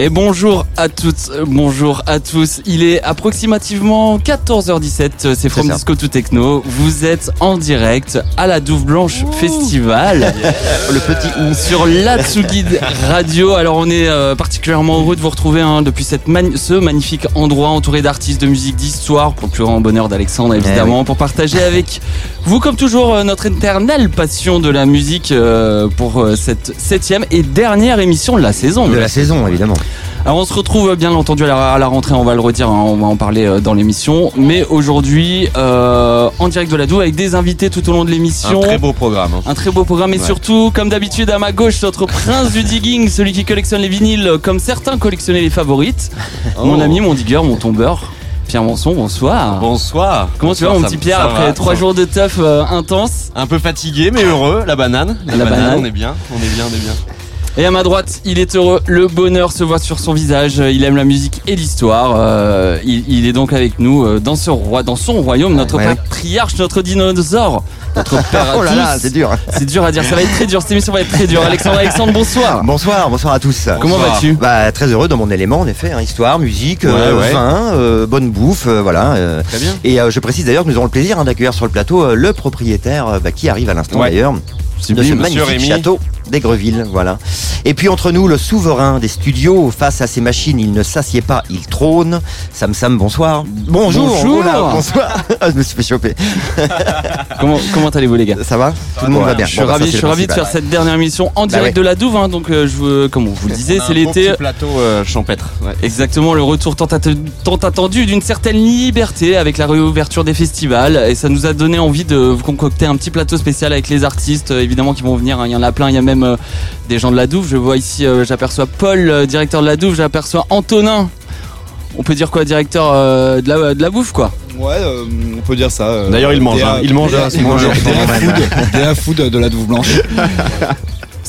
Et bonjour à toutes, bonjour à tous. Il est approximativement 14h17, euh, c'est From. Disco to Techno. Vous êtes en direct à la Douve Blanche Festival. Le petit ou. Sur la Tsugi Radio. Alors on est euh, particulièrement heureux de vous retrouver hein, depuis cette ce magnifique endroit entouré d'artistes de musique d'histoire, pour le plus grand bonheur d'Alexandre évidemment, pour partager avec vous comme toujours euh, notre éternelle passion de la musique euh, pour euh, cette septième et dernière émission de la saison. De la saison, évidemment. Alors on se retrouve euh, bien entendu à la, à la rentrée, on va le redire, hein, on va en parler euh, dans l'émission. Mais aujourd'hui, euh, en direct de la Doue avec des invités tout au long de l'émission. Un très beau programme. hein. Un très beau programme et Ouais. surtout, comme d'habitude, à ma gauche, notre prince du digging, celui qui collectionne les vinyles comme certains collectionnaient les favorites. Mon Oh. ami, mon digger, mon tombeur. Pierre Manson, bonsoir. Bonsoir. Comment tu vas, mon Bonsoir, petit ça- Pierre, ça après va, trois ça jours de teuf euh, intense? Un peu fatigué mais heureux. La banane. La, banane. On est bien. On est bien. On est bien. Et à ma droite, il est heureux, le bonheur se voit sur son visage, il aime la musique et l'histoire. Euh, il, il est donc avec nous euh, dans ce roi, dans son royaume, notre Ouais. patriarche, notre dinosaure, notre père à Oh là là, tous. c'est dur. C'est dur à dire, ça va être très dur, cette émission va être très dure. Alexandre, Alexandre, bonsoir. Bonsoir, bonsoir à tous. Comment vas-tu? Bah, très heureux dans mon élément, en effet. hein, histoire, musique, euh, Ouais, vin, euh, bonne bouffe, euh, voilà. euh. Très bien. Et euh, je précise d'ailleurs que nous aurons le plaisir hein, d'accueillir sur le plateau euh, le propriétaire euh, bah, qui arrive à l'instant Ouais. D'ailleurs. de ce magnifique Rémy. château d'Aigreville, voilà. Et puis entre nous, le souverain des studios, face à ces machines, il ne s'assied pas, il trône. Sam Sam, bonsoir. Bonjour. Bonjour. voilà, bonsoir. Ah, je me suis fait choper. Comment, comment allez-vous les gars Ça va Tout le monde va bien. Je suis Bon, bah, ça, je suis ravi de faire cette dernière émission en direct ouais. de la Douve. hein, donc, euh, je vous, comme on vous le disait, c'est l'été. petit plateau euh, champêtre. Ouais. Exactement, le retour tant, att- tant attendu d'une certaine liberté avec la réouverture des festivals. Et ça nous a donné envie de vous concocter un petit plateau spécial avec les artistes, évidemment, qui vont venir. hein. Il y en a plein, il y a même euh, des gens de la Douve. Je vois ici, euh, j'aperçois Paul, euh, directeur de la Douve, j'aperçois Antonin. On peut dire quoi, directeur euh, de, la, de la bouffe, quoi? Ouais, euh, on peut dire ça. euh, D'ailleurs, il mange. Hein. Il mange. Ce moment. mange. food, de la Douve Blanche.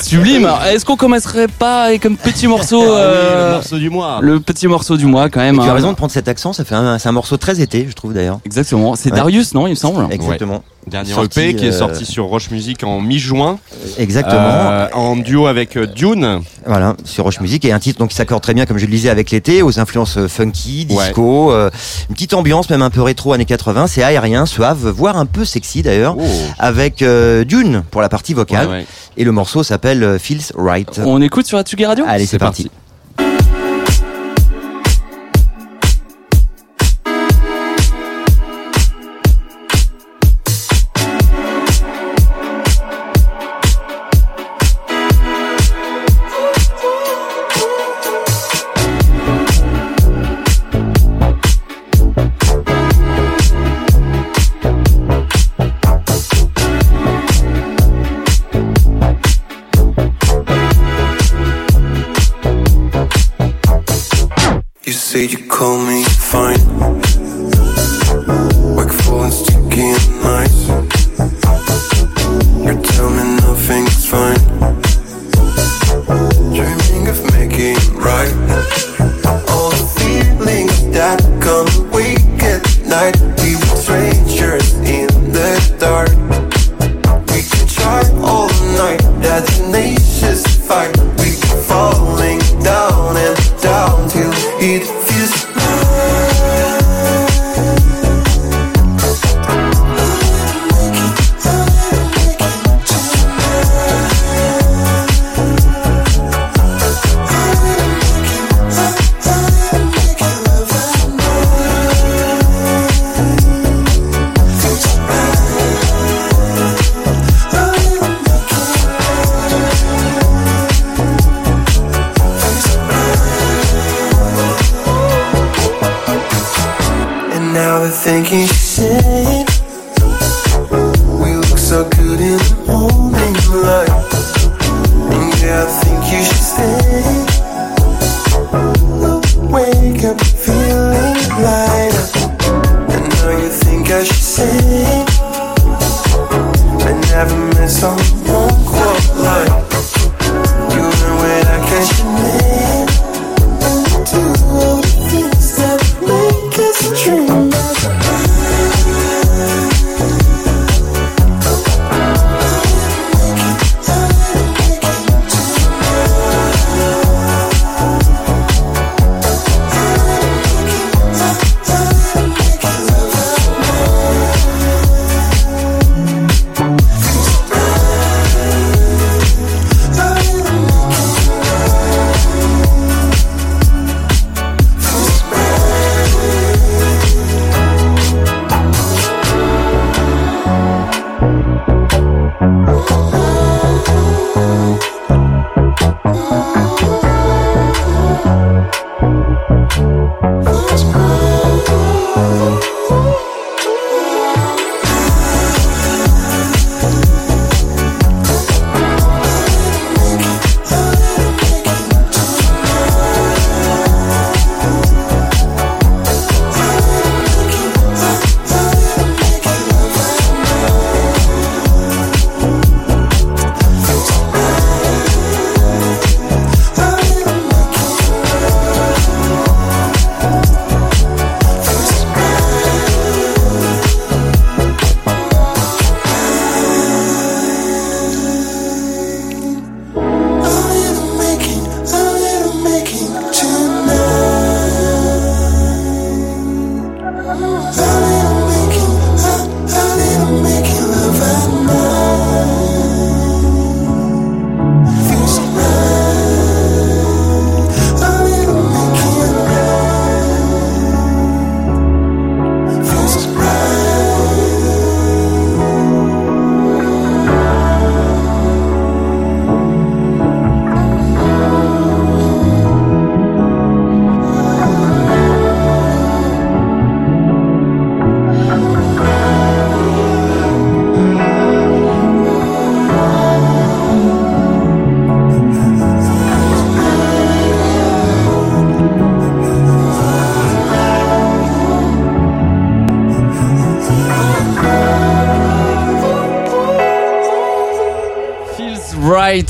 Sublime. Alors, Est-ce qu'on commencerait pas avec un petit morceau, Ah oui, euh, le morceau du mois. le petit morceau du mois, quand Et même tu as hein. raison de prendre cet accent, ça fait un, c'est un morceau très été, je trouve d'ailleurs. Exactement. C'est Ouais. Darius, non, il me semble? Exactement. Dernier Sorti, EP qui est euh, sorti sur Roche Music en mi-juin. Exactement. Euh, en duo avec euh, Dune. Voilà, sur Roche Music et un titre donc qui s'accorde très bien, comme je le disais, avec l'été, aux influences funky, disco, euh, une petite ambiance même un peu rétro années 80. C'est aérien, suave, voire un peu sexy d'ailleurs, Oh. avec euh, Dune pour la partie vocale. Ouais, ouais. Et le morceau s'appelle Feels Right. On écoute sur Atsugi Radio? Allez, c'est parti.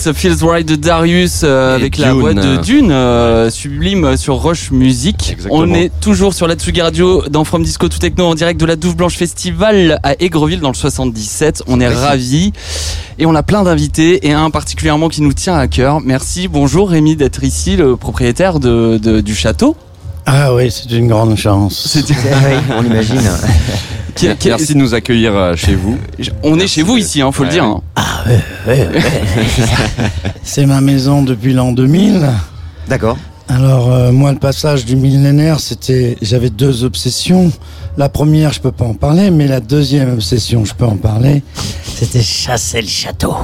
Right, Feels Right de Darius euh, avec la voix de Dune, euh, sublime sur Roche Music. Exactement. On est toujours sur la Tsugi Radio dans From Disco to Techno en direct de la Douve Blanche Festival à Aigreville dans le 77. On est ravis et on a plein d'invités et un particulièrement qui nous tient à cœur. Merci, bonjour Rémi d'être ici, le propriétaire de, de- du château. Ah oui, c'est une grande chance. C'est- on imagine. Qui- qui- Merci de nous accueillir euh, chez vous. On est chez vous ici, hein, faut le dire. hein. Ah ouais, ouais, ouais. c'est ma maison depuis l'an 2000. D'accord. Alors euh, moi, le passage du millénaire, c'était, j'avais deux obsessions. La première, je peux pas en parler, mais la deuxième obsession, je peux en parler. C'était chasser le château.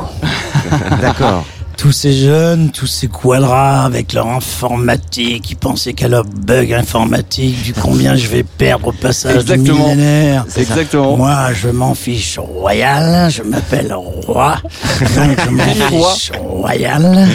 D'accord. Tous ces jeunes, tous ces quadras avec leur informatique, qui pensaient qu'à leur bug informatique, du combien je vais perdre au passage Exactement. du millénaire. Exactement. Moi, je m'en fiche royal, je m'appelle roi, donc je m'en fiche royal.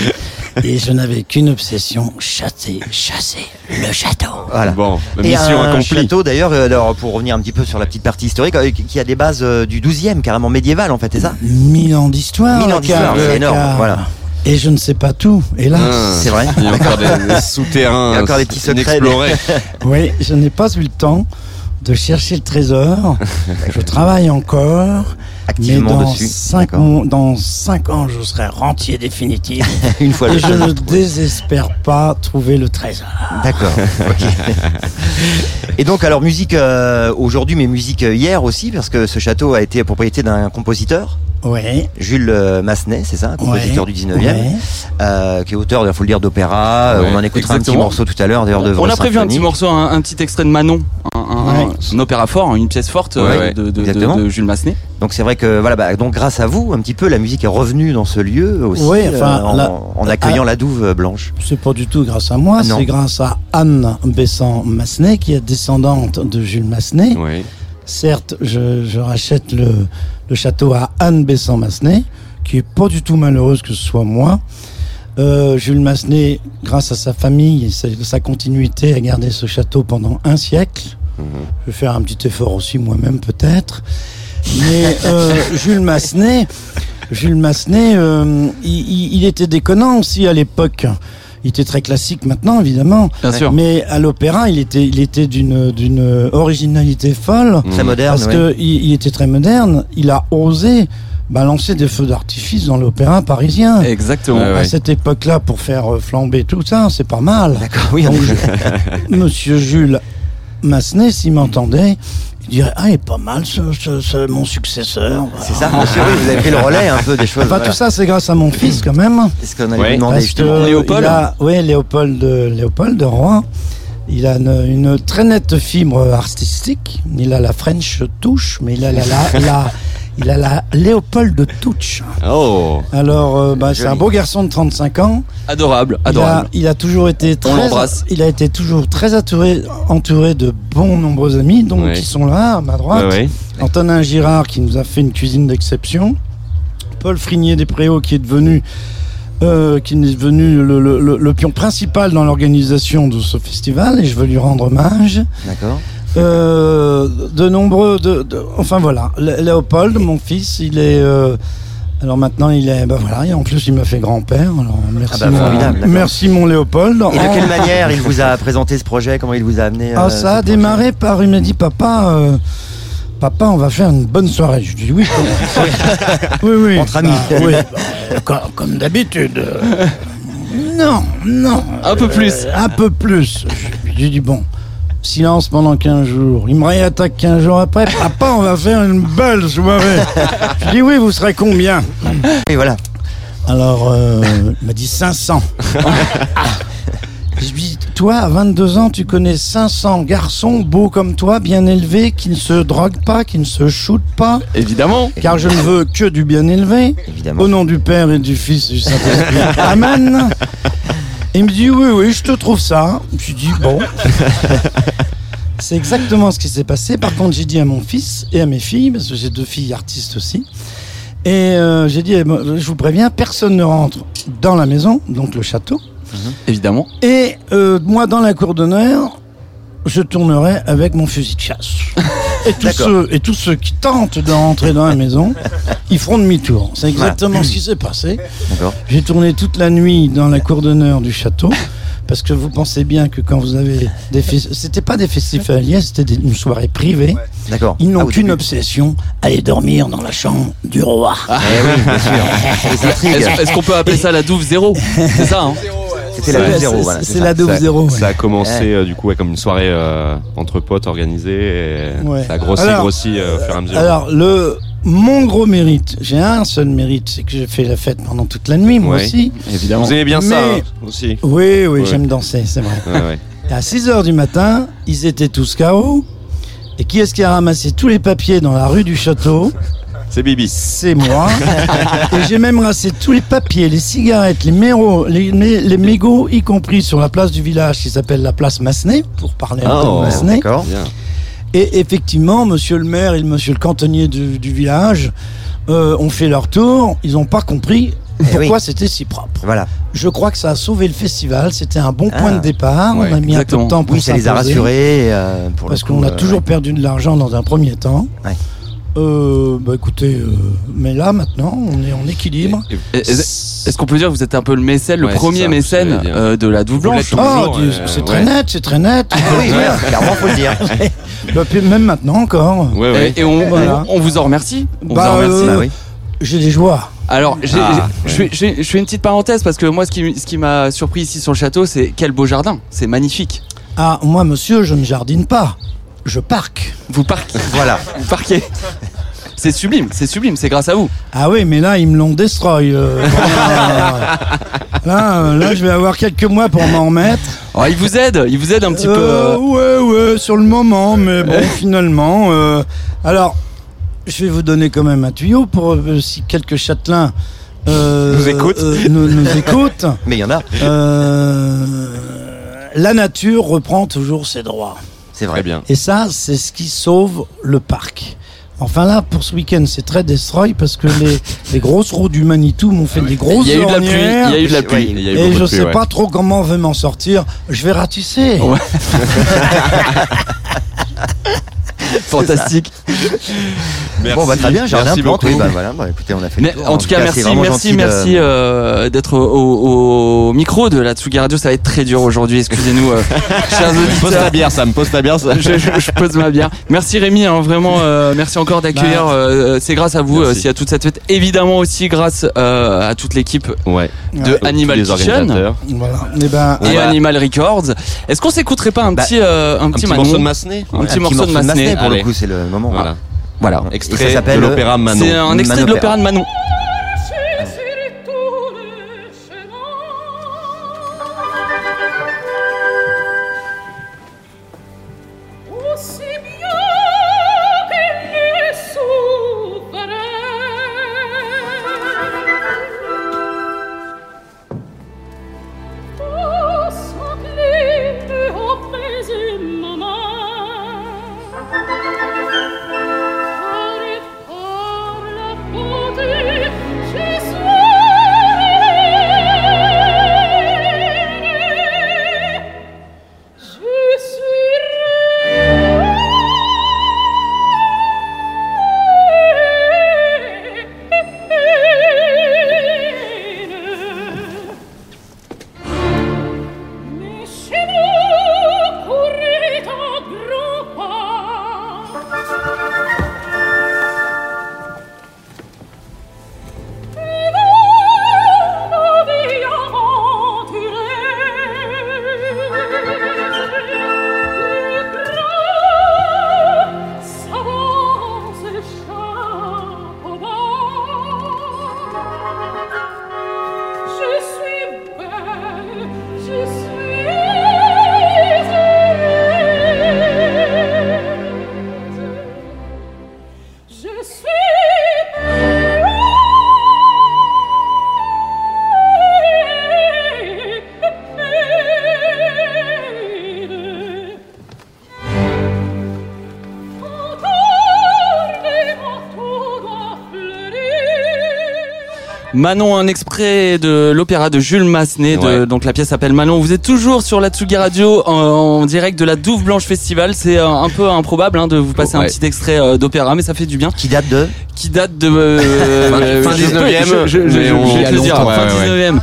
Et je n'avais qu'une obsession, chasser, chasser le château. Voilà. Bon, la Et mission un accomplie. château d'ailleurs, euh, alors, pour revenir un petit peu sur la petite partie historique, euh, qui a des bases euh, du 12e, carrément médiéval en fait, c'est ça? Mille ans d'histoire. Mille ans d'histoire, c'est énorme, voilà. Et je ne sais pas tout, hélas. Ah, C'est vrai Il y a encore des, des souterrains. Il y a encore des petits secrets. Oui, je n'ai pas eu le temps de chercher le trésor. je travaille encore. Mais Activement dans dessus. cinq, dans cinq ans, je serai rentier définitif. Une fois Et le je ne trouvé. désespère pas trouver le trésor. D'accord. Et donc alors musique euh, aujourd'hui, mais musique euh, hier aussi, parce que ce château a été propriété d'un compositeur, Oui. Jules euh, Massenet, c'est ça, un compositeur Ouais, du 19e, ouais. euh, qui est auteur, il faut le dire, d'opéra. Euh, Ouais, on en écoutera un petit morceau tout à l'heure, d'ailleurs, de On a prévu un petit morceau, un, un petit extrait de Manon, un, un- Ouais. un opéra fort, une pièce forte Ouais, euh, ouais, de, de- de- exactement. de Jules Massenet. Donc c'est vrai que voilà, bah, donc grâce à vous, un petit peu, la musique est revenue dans ce lieu aussi, enfin, euh, en, la- en accueillant la douve blanche. C'est pas du tout grâce à moi, Ah, c'est grâce à Anne Besson-Massenet, qui est descendante de Jules Massenet. Certes, je, je rachète le, le château à Anne Besson-Massenet, qui est pas du tout malheureuse que ce soit moi. Euh, Jules Massenet, grâce à sa famille et sa, sa continuité, a gardé ce château pendant un siècle. Je vais faire un petit effort aussi moi-même peut-être. Mais euh, Jules Massenet, Jules Massenet, euh, il était déconnant aussi à l'époque. Il était très classique maintenant, évidemment. Bien sûr. Mais à l'opéra, il était, il était d'une, d'une originalité folle. Très moderne, Parce ouais. que il, était très moderne. Il a osé balancer des feux d'artifice dans l'opéra parisien. Exactement. À cette époque-là, pour faire euh, flamber tout ça, c'est pas mal. D'accord, oui, en Donc, Monsieur Jules Massenet, s'il m'entendait, il dirait Ah, il est pas mal, ce, ce- ce- mon successeur. C'est ça, monsieur, oui, vous avez pris le relais un peu des choses. Enfin, voilà. tout ça, c'est grâce à mon fils, quand même. C'est ce qu'on allait Ouais. demander Parce justement. que Léopold a- Oui, Léopold, Léopold de Rouen. Il a une, une très nette fibre artistique. Il a la French touche, mais il a la, la, la- il a la Léopold de touche. Oh Alors, euh, bah, c'est un beau garçon de 35 ans. Adorable, Il a, adorable. il a toujours été très, l'embrasse. il a été toujours très entouré, entouré de bons nombreux amis, donc Ouais. qui sont là à ma droite. Ouais, ouais. Antonin Girard qui nous a fait une cuisine d'exception. Paul Frignier des Préaux qui est devenu euh, qui est devenu le, le- le- le pion principal dans l'organisation de ce festival et je veux lui rendre hommage. D'accord. Euh, de nombreux, de, de- enfin voilà, Lé- Léopold, mon fils, il est, euh, alors maintenant il est, bah voilà, et en plus il m'a fait grand-père. Alors merci, Ah bah, mon, merci mon Léopold. Et de quelle manière il vous a présenté ce projet Comment il vous a amené Ah, euh, ça a projet démarré par, il m'a dit, papa, euh, papa, on va faire une bonne soirée. Je dis oui. oui, oui. Entre amis. Bah, oui, comme, comme d'habitude. Non, non. Un peu plus. Euh, un peu plus. Je lui dis bon. Silence pendant 15 jours. Il me réattaque 15 jours après. Papa, on va faire une belle soirée. Je dis oui, vous serez combien Et voilà. alors, euh, il m'a dit 500. Je lui dis, toi, à 22 ans, tu connais 500 garçons beaux comme toi, bien élevés, qui ne se droguent pas, qui ne se shootent pas, Évidemment. car je ne veux que du bien élevé. Évidemment. Au nom du Père et du Fils et du Saint-Esprit. Amen. Il me dit, oui, oui, je te trouve ça. Je lui dis, bon. C'est exactement ce qui s'est passé. Par contre, j'ai dit à mon fils et à mes filles, parce que j'ai deux filles artistes aussi, et euh, j'ai dit, eh ben, je vous préviens, personne ne rentre dans la maison, donc le château. Évidemment. Et euh, moi, dans la cour d'honneur, je tournerai avec mon fusil de chasse. Et tous, ceux, et tous ceux qui tentent de rentrer dans la maison, ils feront demi-tour. C'est exactement ce qui s'est passé. J'ai tourné toute la nuit dans la cour d'honneur du château. Parce que vous pensez bien que quand vous avez des festivals, c'était pas des festivaliers, c'était une soirée privée. D'accord. Ils n'ont Ah, qu'une obsession, aller dormir dans la chambre du roi. Eh oui, bien sûr. Les intrigues. Est-ce est-ce qu'on peut appeler ça la douve zéro? C'est ça, hein? C'était la Ouais, douve c'est- zéro. voilà, c'est c'est la ça. douve ça, zéro. ouais. ça a commencé Ouais. euh, du coup ouais, comme une soirée euh, entre potes organisée et Ouais. ça a grossi, Alors, grossi euh, au fur et à mesure. Alors, le, mon gros mérite, j'ai un seul mérite, c'est que j'ai fait la fête pendant toute la nuit, moi Ouais. aussi. Évidemment. Vous aimez bien ça Mais- hein, aussi Oui, oui, Ouais. j'aime danser, c'est vrai. Ouais, ouais. Et à 6 heures du matin, ils étaient tous KO. Et qui est-ce qui a ramassé tous les papiers dans la rue du château? C'est Bibi. C'est moi. et j'ai même ramassé tous les papiers, les cigarettes, les méros, les, mé- les mégots, y compris sur la place du village qui s'appelle la place Massenet, pour parler un peu Oh, de Massenet. D'accord. Et effectivement, monsieur le maire et monsieur le cantonnier du, du village euh, ont fait leur tour. Ils n'ont pas compris pourquoi Eh oui. c'était si propre. Voilà. Je crois que ça a sauvé le festival. C'était un bon Ah. point de départ. Ouais, On a mis exactement. un peu de temps pour Oui, ça les a rassurés. euh, pour Parce qu'on a euh, toujours perdu de l'argent dans un premier temps. Ouais. Euh, bah écoutez, euh, mais là maintenant, on est en équilibre. Est-ce qu'on peut dire que vous êtes un peu le mécène, le Ouais, premier ça, mécène euh, de la Vous blanche Oh, Dieu, euh, c'est ouais. très net, c'est très net. Ah oui, clairement, faut le dire. Bah, puis même maintenant encore. Ouais, ouais. Et, et on, Voilà. on- on vous en remercie. On Bah, vous en remercie. euh, Bah oui. J'ai des joies. Alors, Ah, je, fais, je une petite parenthèse parce que moi, ce qui, ce qui m'a surpris ici sur le château, c'est quel beau jardin. C'est magnifique. Ah, moi, monsieur, je ne jardine pas. Je parque. Vous parquez. Voilà. Vous parquez. C'est sublime, c'est sublime, c'est grâce à vous. Ah oui, mais là, ils me l'ont destroy. euh, là, euh, là, je vais avoir quelques mois pour m'en remettre. Oh, il vous aide, il vous aide un petit peu. Euh, euh, ouais, ouais, sur le moment, mais bon, finalement. euh, alors, je vais vous donner quand même un tuyau pour euh, si quelques châtelains euh, Nous écoutent. euh, nous, nous écoutent. Mais il y en a. Euh, la nature reprend toujours ses droits. C'est vrai. Très bien. Et ça, c'est ce qui sauve le parc. Enfin là, pour ce week-end, c'est très destroy parce que les, les grosses roues du Manitou m'ont fait des grosses Il y a eu de la pluie. ornières. Il y a eu de la pluie. Et je pluie, sais ouais. pas trop comment on veut m'en sortir. Je vais ratisser. Ouais. Fantastique. Bon, bah, très bien, jardin Merci plante. beaucoup. Oui, bah, voilà, bah, écoutez, on a fait Mais tour. en tout cas, merci, vraiment merci, de- merci euh, d'être au, au- micro de la Tsugi Radio. Ça va être très dur aujourd'hui. Excusez-nous, euh, chers Pose ta auditeurs. bière, Sam, pose ta bière. ça. Je, je- je pose ma bière. Merci Rémi, hein, vraiment. euh, merci encore d'accueillir. Bah. euh, c'est grâce à vous Merci. s'il y a toute cette fête. Évidemment aussi grâce euh, à toute l'équipe Ouais. de Ouais. Animal les Kitchen organisateurs. Voilà. Et ben, et Animal Records. Est-ce qu'on s'écouterait pas un Bah, petit, euh, un Un petit, petit Manon morceau de Massenet. Un petit morceau de Massenet. Pour Allez. le coup, c'est le moment. Voilà. Voilà. Et Extrait ça s'appelle de l'opéra Manon. C'est un extrait de l'opéra de Manon. Manon, un extrait de l'opéra de Jules Massenet. de- Ouais. donc la pièce s'appelle Manon. Vous êtes toujours sur la Tsugi Radio en, en direct de la Douve Blanche Festival. C'est euh, un peu improbable hein, de vous passer un Ouais. petit extrait euh, d'opéra, mais ça fait du bien. Qui date de? Qui date de euh, Fin je- 19e, je- je- on- te le dire, fin ouais, ouais. 19e.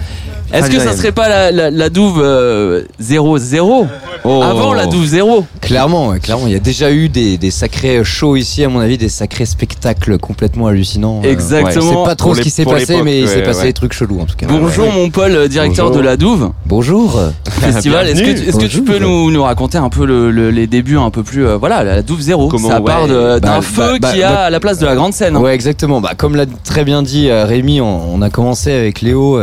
Est-ce que ça 19e. serait pas la, la, la douve euh, 0-0 Oh. Avant la douve 0 Clairement, clairement. Il y a déjà eu des, des sacrés shows ici, à mon avis, des sacrés spectacles complètement hallucinants. Euh, Exactement. ouais. Je sais pas trop ce qui s'est passé, mais il s'est passé ouais. des trucs chelous en tout cas. Bonjour mon Paul, directeur Bonjour. de la douve Bonjour. Festival. Est-ce que, tu- peux nous, nous raconter un peu le- le- les débuts un peu plus euh, voilà la douve 0 Comment, Ça part d'un Bah, feu bah, qui bah, a à la place de la grande scène. hein. Ouais, exactement. Bah, comme l'a très bien dit euh, Rémi, on, on a commencé avec Léo.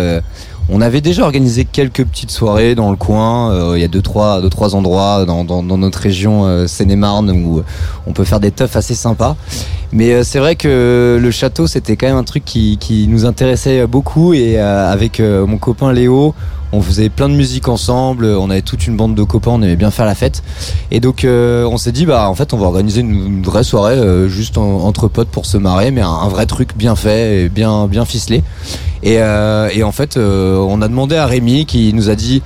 Euh, on avait déjà organisé quelques petites soirées dans le coin. euh, Il y a deux trois, deux, trois endroits dans, notre région euh, Seine-et-Marne où on peut faire des teufs assez sympas. Mais euh, c'est vrai que le château, c'était quand même un truc qui, qui nous intéressait beaucoup. Et euh, avec euh, mon copain Léo, on faisait plein de musique ensemble. On avait toute une bande de copains. On aimait bien faire la fête. Et donc, euh, on s'est dit, bah, en fait, on va organiser une, vraie soirée euh, juste en- entre potes pour se marrer, mais un, vrai truc bien fait et bien, bien ficelé. Et, euh, et en fait, on a demandé à Rémi qui nous a dit,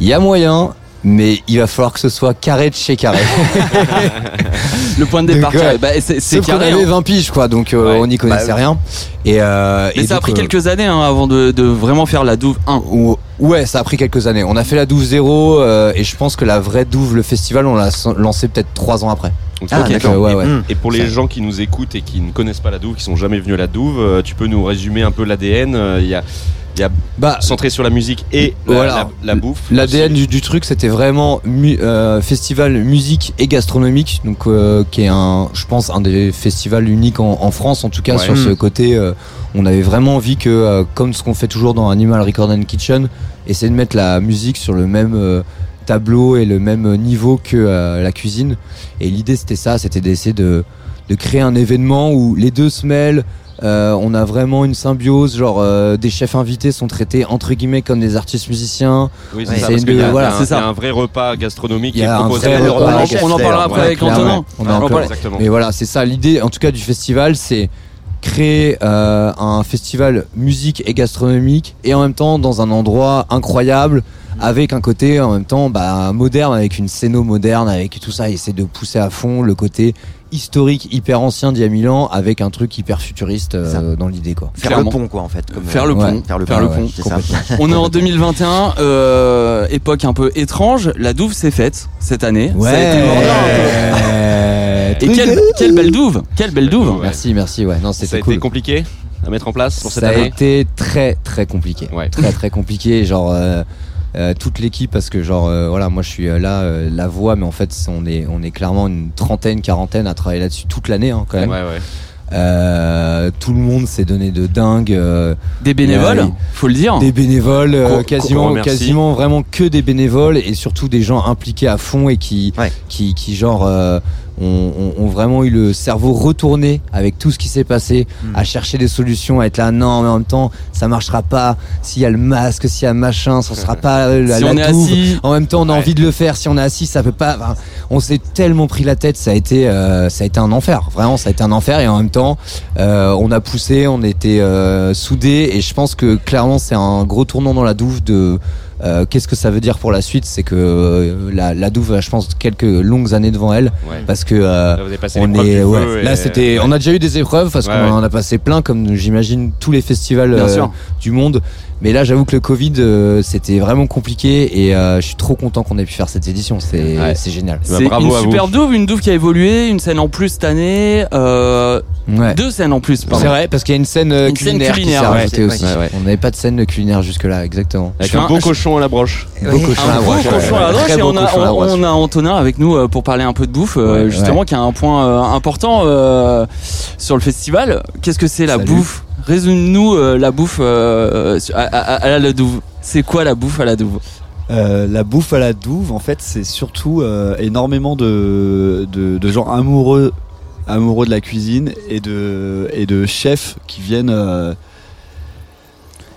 il y a moyen. Mais il va falloir que ce soit carré de chez carré. Le point de départ, ouais. carré. Bah, c'est carré. avait hein. 20 piges, quoi, donc euh, Ouais. on n'y connaissait Bah, rien. Et, euh, Mais et ça a pris euh, quelques années hein, avant de, de vraiment faire la douve 1. Ou- Ouais, ça a pris quelques années. On a fait la douve zéro euh, et je pense que la vraie douve, le festival, on l'a lancé peut-être trois ans après. Ah, Ok. d'accord. ouais, ouais. Et pour les gens qui nous écoutent et qui ne connaissent pas la Douve, qui sont jamais venus à la Douve, tu peux nous résumer un peu l'ADN euh, Il y a, il y a Bah, centré sur la musique et la, Voilà. la- la bouffe. L'ADN du, du truc, c'était vraiment mu- euh, festival musique et gastronomique, donc euh, qui est un, je pense, un des festivals uniques en, en France, en tout cas Ouais. sur ce Mm. côté. euh, on avait vraiment envie que, euh, comme ce qu'on fait toujours dans Animal Record and Kitchen, essayer de mettre la musique sur le même euh, tableau et le même niveau que euh, la cuisine. Et l'idée, c'était ça, c'était d'essayer de, de créer un événement où les deux se mêlent. Euh, on a vraiment une symbiose, genre euh, des chefs invités sont traités entre guillemets comme des artistes musiciens. Oui, c'est ça, c'est parce y a, voilà, a un- c'est ça. il y a un vrai repas gastronomique qui est proposé. vrai à repas gastronomique. on en parlera après Ouais, avec. Antonin. On en On en parle. Mais voilà, c'est ça l'idée, en tout cas du festival, c'est créer euh, un festival musique et gastronomique et en même temps dans un endroit incroyable avec un côté en même temps bah, moderne avec une scéno moderne avec tout ça essayer de pousser à fond le côté historique hyper ancien d'il y a mille ans avec un truc hyper futuriste euh, dans l'idée quoi Faire Clairement. le pont, quoi, en fait. comme, Faire euh, le pont. ouais, Faire le Faire pont. le ouais, pont, ça. On est en 2021, euh, époque un peu étrange. La douve s'est faite cette année. Ça a été ouais Et quelle, quelle belle douve Quelle belle douve Ouais. merci merci ouais non Ça a c'était cool compliqué à mettre en place pour cette ça a année. été très très compliqué Ouais. très très compliqué genre euh, euh, toute l'équipe parce que genre euh, voilà moi je suis euh, là euh, la voix mais en fait on est on est clairement une trentaine quarantaine à travailler là-dessus toute l'année hein, quand Ouais, même ouais. Euh, tout le monde s'est donné de dingue euh, Des bénévoles, Ouais. faut le dire. des bénévoles euh, quasiment quasiment vraiment que des bénévoles et surtout des gens impliqués à fond et qui Ouais. qui, qui genre euh, ont, ont- vraiment eu le cerveau retourné avec tout ce qui s'est passé Mm. à chercher des solutions à être là non mais en même temps ça marchera pas s'il y a le masque s'il y a machin ça sera pas euh, la, si la on est douve. assis, en même temps on a Ouais. envie de le faire si on est assis ça peut pas enfin, on s'est tellement pris la tête ça a été euh, ça a été un enfer vraiment ça a été un enfer et en même temps euh, on a poussé on était euh, soudés et je pense que clairement c'est un gros tournant dans la douve de euh, qu'est-ce que ça veut dire pour la suite? C'est que euh, la, la douve a je pense quelques longues années devant elle. Ouais. parce que euh, Là, on est ouais, là c'était on a déjà eu des épreuves parce Ouais, qu'on ouais. en a passé plein comme j'imagine tous les festivals euh, du monde. Mais là j'avoue que le Covid euh, c'était vraiment compliqué et euh, je suis trop content qu'on ait pu faire cette édition. C'est génial. Bah, c'est une à vous. superbe douve, une douve qui a évolué, une scène en plus cette année, euh, ouais. deux scènes en plus. C'est vrai parce qu'il y a une scène euh, Une scène culinaire, culinaire, qui s'est ouais. rajoutée aussi. Ouais, ouais. On n'avait pas de scène culinaire jusque là exactement. Avec un fais beau un- cochon à la broche. Beau cochon à Un la gros broche, cochon ouais, à la ouais. broche Très et on a, on, on Antonin avec nous euh, pour parler un peu de bouffe, euh, justement ouais. qui a un point euh, important euh, sur le festival. Qu'est-ce que c'est la Salut. bouffe? Résume-nous euh, la bouffe euh, à, à- à la douve. C'est quoi la bouffe à la douve Euh, la bouffe à la douve, en fait, c'est surtout euh, énormément de, de, de gens amoureux, amoureux de la cuisine et de, chefs qui viennent, euh,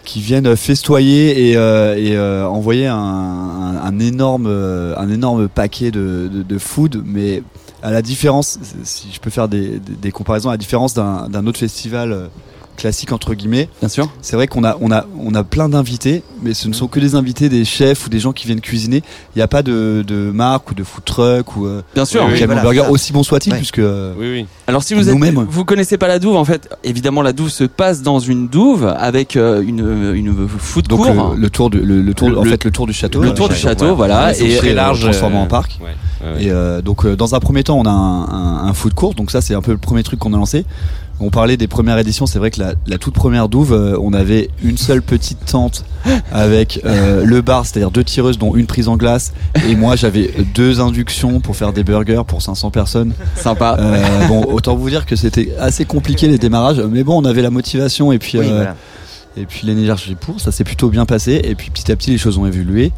qui viennent festoyer et, euh, euh, envoyer un, un, énorme, paquet de, food, mais à la différence, si je peux faire des, des, comparaisons, à la différence d'un autre festival classique entre guillemets, Bien sûr. c'est vrai qu'on a, on a, on a plein d'invités, mais ce ne sont que des invités, des chefs ou des gens qui viennent cuisiner. Il n'y a pas de, de marque ou de food truck ou euh, Bien sûr. Oui, oui, voilà, Burger, ça. aussi bon soit-il, Ouais. puisque euh, Oui, oui. Alors si vous êtes, vous connaissez pas la douve, en fait, évidemment la douve se passe dans une douve avec euh, une une food donc cour. le, le tour du, le, le tour, Le- en le- fait, le tour du château, le tour du château, voilà. et très euh, large, transformé en parc. Ouais. Et euh, donc euh, dans un premier temps, on a un, un, un food court, donc ça c'est un peu le premier truc qu'on a lancé. On parlait des premières éditions, c'est vrai que la, la toute première douve, euh, on avait une seule petite tente avec euh, le bar, c'est-à-dire deux tireuses dont une prise en glace, et moi j'avais deux inductions pour faire des burgers pour 500 personnes. Sympa. Euh, bon, autant vous dire que c'était assez compliqué les démarrages, mais bon, on avait la motivation et puis Oui, voilà. et puis l'énergie pour, ça s'est plutôt bien passé, et puis petit à petit les choses ont évolué.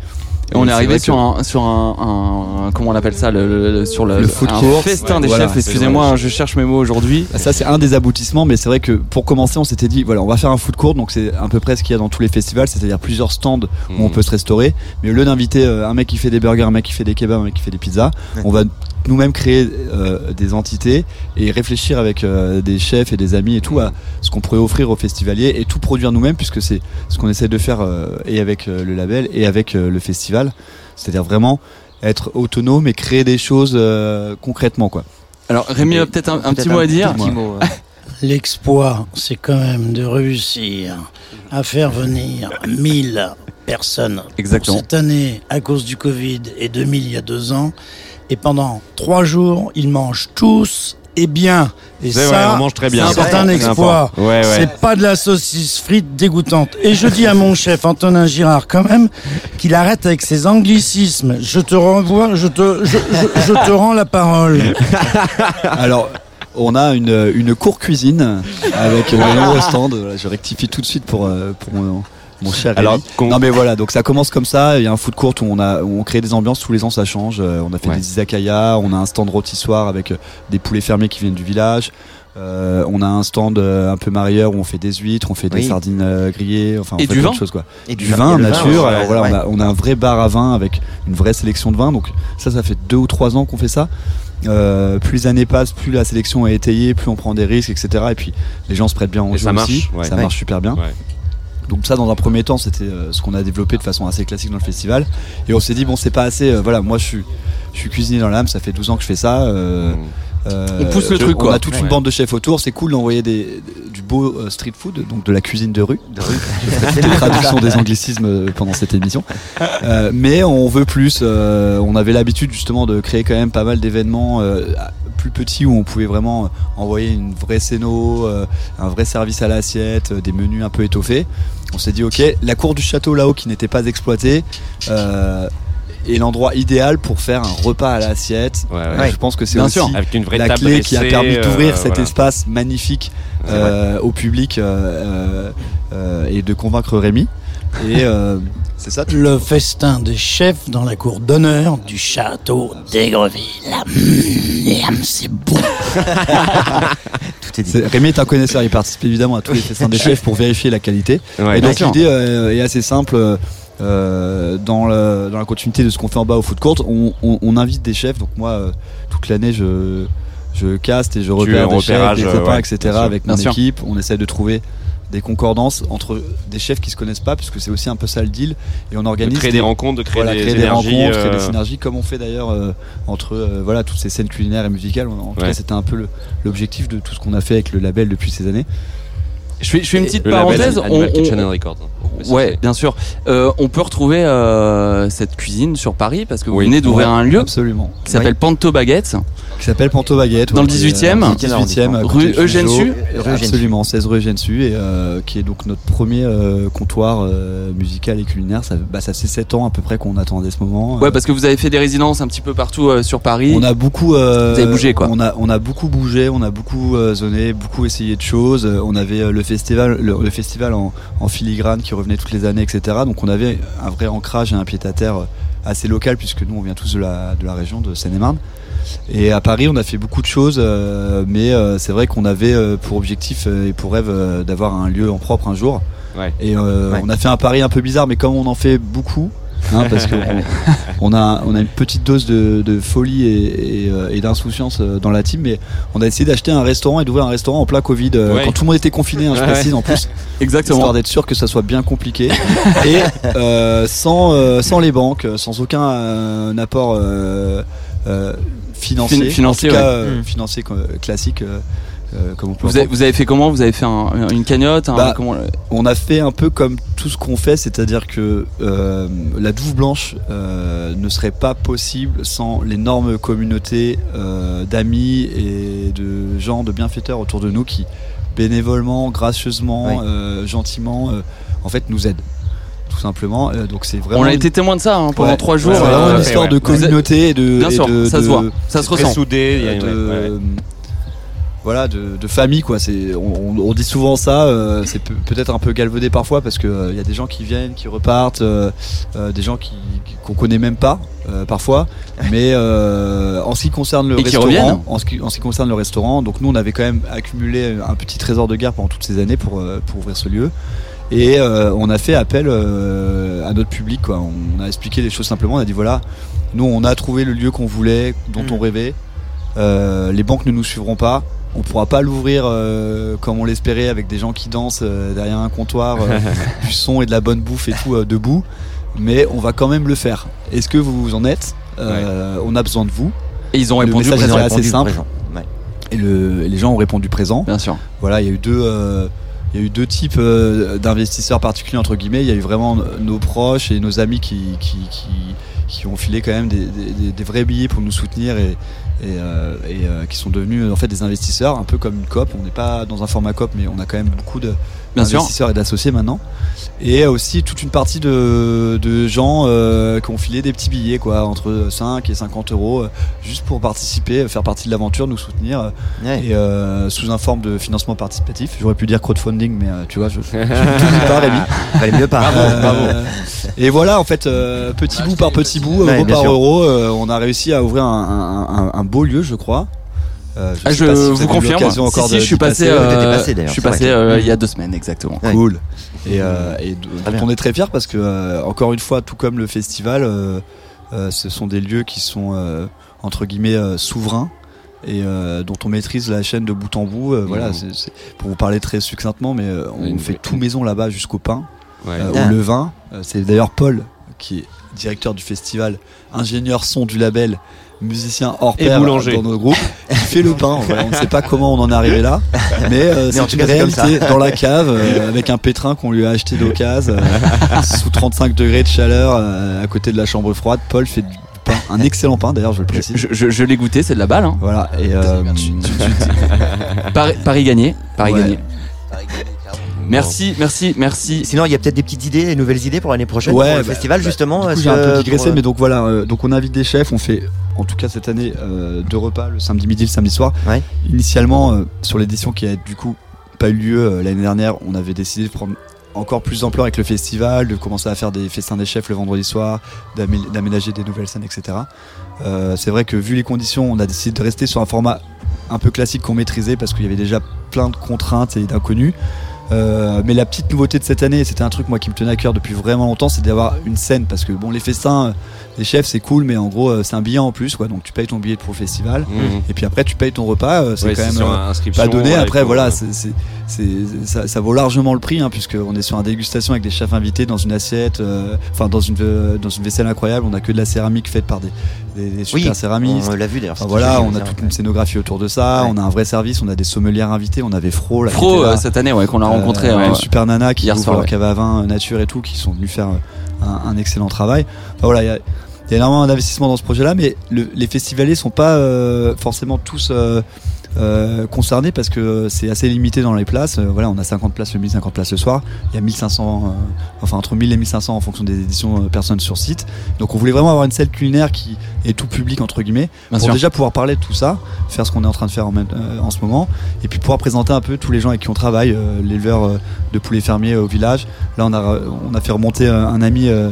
Et on est arrivé sur un sur un, un- comment on appelle ça le, sur le, Le food un court. festin des Voilà, chefs. Excusez-moi, je cherche mes mots aujourd'hui. Ça c'est un des aboutissements, mais c'est vrai que pour commencer, on s'était dit voilà, on va faire un food court, donc c'est à peu près ce qu'il y a dans tous les festivals, c'est-à-dire plusieurs stands où on Mhm. peut se restaurer. Mais au lieu d'inviter euh, un mec qui fait des burgers, un mec qui fait des kebabs, un mec qui fait des pizzas, on va nous-mêmes créer euh, des entités et réfléchir avec euh, des chefs et des amis et tout à ce qu'on pourrait offrir aux festivaliers et tout produire nous-mêmes, puisque c'est ce qu'on essaie de faire euh, et avec euh, le label et avec euh, le festival, c'est-à-dire vraiment être autonome et créer des choses euh, concrètement quoi. Alors Rémi a peut-être un, un petit mot à dire. petit mot, euh. L'exploit, c'est quand même de réussir à faire venir 1000 personnes Exactement. pour cette année à cause du Covid et 2000 il y a deux ans. Et pendant trois jours, ils mangent tous et bien. Et C'est ça, vrai, on mange très bien. c'est un exploit. Ouais, ouais. C'est pas de la saucisse frite dégoûtante. Et je dis à mon chef Antonin Girard quand même qu'il arrête avec ses anglicismes. Je te renvoie, je te, je, je- je te rends la parole. Alors, on a une, une cour cuisine avec de nombreux stands. Voilà, je rectifie tout de suite pour, euh, pour mon, mon cher Alors, Rémi. Non mais voilà, donc ça commence comme ça. Il y a un food court où on a où on crée des ambiances tous les ans, ça change. Euh, on a fait Ouais. des izakaya, on a un stand rôtissoir avec euh, des poulets fermiers qui viennent du village. Euh, on a un stand euh, un peu marieur où on fait des huîtres, on fait des Oui. sardines euh, grillées, enfin on Et fait du plein vin de choses quoi. Et du du vin, nature. ouais, alors voilà, ouais. on, a, on a un vrai bar à vin avec une vraie sélection de vins. Donc ça, ça fait deux ou trois ans qu'on fait ça. Plus les années passent, plus la sélection est étayée, plus on prend des risques, etc. Et puis les gens se prêtent bien en jeu ça marche, aussi. ouais. Ça Ouais. marche super bien. Donc ça, dans un premier temps, c'était euh, ce qu'on a développé de façon assez classique dans le festival. Et on s'est dit bon, c'est pas assez. euh, voilà, moi je suis, je suis cuisinier dans l'âme. Ça fait 12 ans que je fais ça. euh, euh, On pousse le truc, On quoi. a toute Ouais. une bande de chefs autour. C'est cool d'envoyer des, du beau euh, street food, donc de la cuisine de rue. De rue. des traductions des anglicismes pendant cette émission. Euh, mais on veut plus. on avait l'habitude justement de créer quand même pas mal d'événements plus petits où on pouvait vraiment envoyer une vraie scéno, un vrai service à l'assiette, des menus un peu étoffés. On s'est dit ok, la cour du château là-haut qui n'était pas exploitée. euh, est l'endroit idéal pour faire un repas à l'assiette. Ouais, ouais. Je pense que c'est aussi sûr. Avec une vraie la clé qui a permis d'ouvrir euh, cet voilà. espace magnifique euh, au public euh, euh, euh, et de convaincre Rémi. Et euh, c'est ça. tu- Le festin des chefs dans la cour d'honneur du château d'Aigreville. Mmh, c'est bon. Tout est dit. Rémi est un connaisseur, il participe évidemment à tous les festins des chefs pour vérifier la qualité. Ouais, et donc l'idée euh, est assez simple. euh, euh, dans, le- dans la continuité de ce qu'on fait en bas au foot court, on, on- on invite des chefs. Donc moi, euh, toute l'année, je, je caste et je repère des chefs, des copains, ouais, etc. avec mon équipe. On essaie de trouver des concordances entre des chefs qui se connaissent pas, puisque c'est aussi un peu ça le deal. Et on De organise créer des rencontres, de créer voilà, des, créer des énergies, rencontres, créer des euh, synergies, comme on fait d'ailleurs euh, entre euh, voilà toutes ces scènes culinaires et musicales. En tout Ouais. cas, c'était un peu l'objectif de tout ce qu'on a fait avec le label depuis ces années. Je fais, je fais une petite label parenthèse. Animal on-. Ouais, bien sûr. Euh, on peut retrouver euh, cette cuisine sur Paris parce que vous Oui. venez d'ouvrir Ouais, un lieu absolument. qui s'appelle Panto Baguette. Qui s'appelle Panto Baguette. Dans ouais, le qui est, 18e, euh, 18e, à côté rue Eugène Eugène Absolument, 16 rue Eugène Sue, et euh, qui est donc notre premier euh, comptoir euh, musical et culinaire. Ça, bah, ça fait 7 ans à peu près qu'on attendait ce moment. Ouais, parce que vous avez fait des résidences un petit peu partout euh, sur Paris. On a beaucoup. euh, Vous avez bougé, quoi. On a, on a beaucoup bougé, on a beaucoup euh, zoné, beaucoup essayé de choses. On avait euh, le festival, le, le festival en, en filigrane qui revenait toutes les années, etc. Donc on avait un vrai ancrage et un pied à terre assez local puisque nous on vient tous de la, de la région de Seine-et-Marne. Et à Paris, on a fait beaucoup de choses, euh, mais euh, c'est vrai qu'on avait euh, pour objectif et pour rêve d'avoir un lieu en propre un jour. Ouais. Et Ouais. on a fait un pari un peu bizarre, mais comme on en fait beaucoup, hein, parce qu'on on a, on a une petite dose de, de folie et, et, et d'insouciance dans la team, mais on a essayé d'acheter un restaurant et d'ouvrir un restaurant en plein Covid, Ouais. quand tout le monde était confiné, hein, je Ouais. précise en plus, Exactement. histoire d'être sûr que ça soit bien compliqué, et euh, sans, euh, sans les banques, sans aucun euh, apport financier, Fin- financier, en tout cas ouais. euh, financier classique. euh, euh, comme on peut Vous avez, vous avez fait comment? Vous avez fait un- une cagnotte un- Bah, comment- on a fait un peu comme tout ce qu'on fait, c'est-à-dire que euh, la Douve Blanche euh, ne serait pas possible sans l'énorme communauté euh, d'amis et de gens, de bienfaiteurs autour de nous qui bénévolement, gracieusement, Oui. euh, gentiment, euh, en fait, nous aident. Tout simplement. Euh, donc c'est vraiment. On a été témoin de ça hein, pendant Ouais. trois jours. C'est vraiment euh, une histoire de communauté et de. Bien et sûr, de- ça se voit, ça se ressent. soudé, il y a de- ouais, voilà de, de famille quoi c'est on, on- on dit souvent ça euh, c'est peut- peut-être un peu galvaudé parfois parce que euh, il y a des gens qui viennent qui repartent euh, euh, des gens qui qu'on connaît même pas euh, parfois mais euh, en ce qui concerne le Et restaurant en ce, qui, en ce qui concerne le restaurant donc nous on avait quand même accumulé un petit trésor de guerre pendant toutes ces années pour euh, pour ouvrir ce lieu et euh, on a fait appel euh, à notre public quoi. on a expliqué les choses simplement on a dit voilà nous on a trouvé le lieu qu'on voulait dont Mm. on rêvait euh, les banques ne nous suivront pas. On pourra pas l'ouvrir comme on l'espérait avec des gens qui dansent derrière un comptoir, du son et de la bonne bouffe et tout debout. Mais on va quand même le faire. Est-ce que vous en êtes? On a besoin de vous. Et ils ont Le répondu message Ils ont était répondu assez simple. Ouais. Et, le- et les gens ont répondu présent. Bien sûr. Voilà, il y a eu deux, il y a eu deux types euh, d'investisseurs particuliers entre guillemets. Il y a eu vraiment nos proches et nos amis qui, qui, ont filé quand même des, vrais billets pour nous soutenir et, euh, euh, qui sont devenus en fait des investisseurs, un peu comme une COP. On n'est pas dans un format COP, mais on a quand même beaucoup de Bien sûr. d'investisseurs et d'associés maintenant. Et aussi toute une partie de, de gens euh, qui ont filé des petits billets, quoi, entre 5 et 50 euros, euh, juste pour participer, faire partie de l'aventure, nous soutenir, euh, Ouais. et euh, sous un forme de financement participatif. J'aurais pu dire crowdfunding, mais euh, tu vois, je je- je ne dis pas, Rémi. Fallait mieux pas. Euh, Et voilà, en fait, euh, petit bout par petit bout, euro par sûr. euro, euh, on a réussi à ouvrir un, un- un- un beau lieu, je crois. Euh, Ah, je pas si vous confirme. Si, encore si, de- je suis passé, euh, passé, je suis passé euh, il y a deux semaines exactement. Ouais. Cool. Et, euh, bien. on est très fiers parce que euh, encore une fois, tout comme le festival, euh, euh, ce sont des lieux qui sont euh, entre guillemets euh, souverains et euh, dont on maîtrise la chaîne de bout en bout. Euh, Voilà, pour vous parler très succinctement, mais euh, on Une- fait tout maison là-bas jusqu'au pain, Ouais. euh, Ah. au levain. C'est d'ailleurs Paul qui est directeur du festival, ingénieur son du label. Musicien hors Et pair boulanger. dans notre groupe, il fait le pain. Voilà, on ne sait pas comment on en est arrivé là, mais, euh, c'est tout une réalité dans la cave euh, avec un pétrin qu'on lui a acheté d'occasion euh, sous 35 degrés de chaleur euh, à côté de la chambre froide. Paul fait du pain, un excellent pain d'ailleurs, je le précise. Je, je- je l'ai goûté, c'est de la balle. Hein. Voilà, et euh, Paris, Paris gagné. Paris Ouais. gagné. Merci, merci, merci. Sinon, il y a peut-être des petites idées, des nouvelles idées pour l'année prochaine Ouais, pour le bah, festival, bah, justement. J'ai un peu digressé, pour, euh, mais donc voilà, euh, donc on invite des chefs, on fait en tout cas cette année euh, deux repas, le samedi midi, le samedi soir. Ouais. Initialement, euh, sur l'édition qui a du coup pas eu lieu euh, l'année dernière, on avait décidé de prendre encore plus d'ampleur avec le festival, de commencer à faire des festins des chefs le vendredi soir, d'amé- d'aménager des nouvelles scènes, etc. Euh, c'est vrai que vu les conditions, on a décidé de rester sur un format un peu classique qu'on maîtrisait parce qu'il y avait déjà plein de contraintes et d'inconnus. Euh, mais la petite nouveauté de cette année, c'était un truc moi qui me tenait à cœur depuis vraiment longtemps, c'est d'avoir une scène parce que bon les festins, euh, les chefs c'est cool, mais en gros euh, c'est un billet en plus quoi, donc tu payes ton billet pour le festival Mhm. et puis après tu payes ton repas, c'est Ouais, quand même euh, pas donné. Après voilà, c'est, c'est, c'est- ça, ça vaut largement le prix hein, puisque on est sur une dégustation avec des chefs invités dans une assiette, euh, enfin dans une dans une vaisselle incroyable. On a que de la céramique faite par des, des, des super Oui, céramistes. on l'a vu d'ailleurs. Enfin, c'était voilà, on a toute ouais. une scénographie autour de ça. Ouais. On a un vrai service. On a des sommelières invités. On avait Fro, là, Fro là. euh, cette année, ouais, qu'on a rencontré. Euh, euh, une super nana qui hier ouvre soir, leur ouais. cave à vin nature et tout, qui sont venus faire euh, un, un excellent travail. Enfin, voilà, il y a, il y a énormément d'investissement dans ce projet-là, mais le- les festivaliers sont pas euh, forcément tous euh, euh, concernés parce que c'est assez limité dans les places. Euh, voilà, on a 50 places le midi, 50 places le soir. Il y a 1500, euh, enfin entre 1000 et 1500 en fonction des éditions euh, personnes sur site. Donc on voulait vraiment avoir une salle culinaire qui est tout public entre guillemets Bien pour sûr. déjà pouvoir parler de tout ça, faire ce qu'on est en train de faire en, même- en ce moment, et puis pouvoir présenter un peu tous les gens avec qui on travaille, l'éleveur de poulets fermiers au village. Là, on a, on a fait remonter un ami, euh,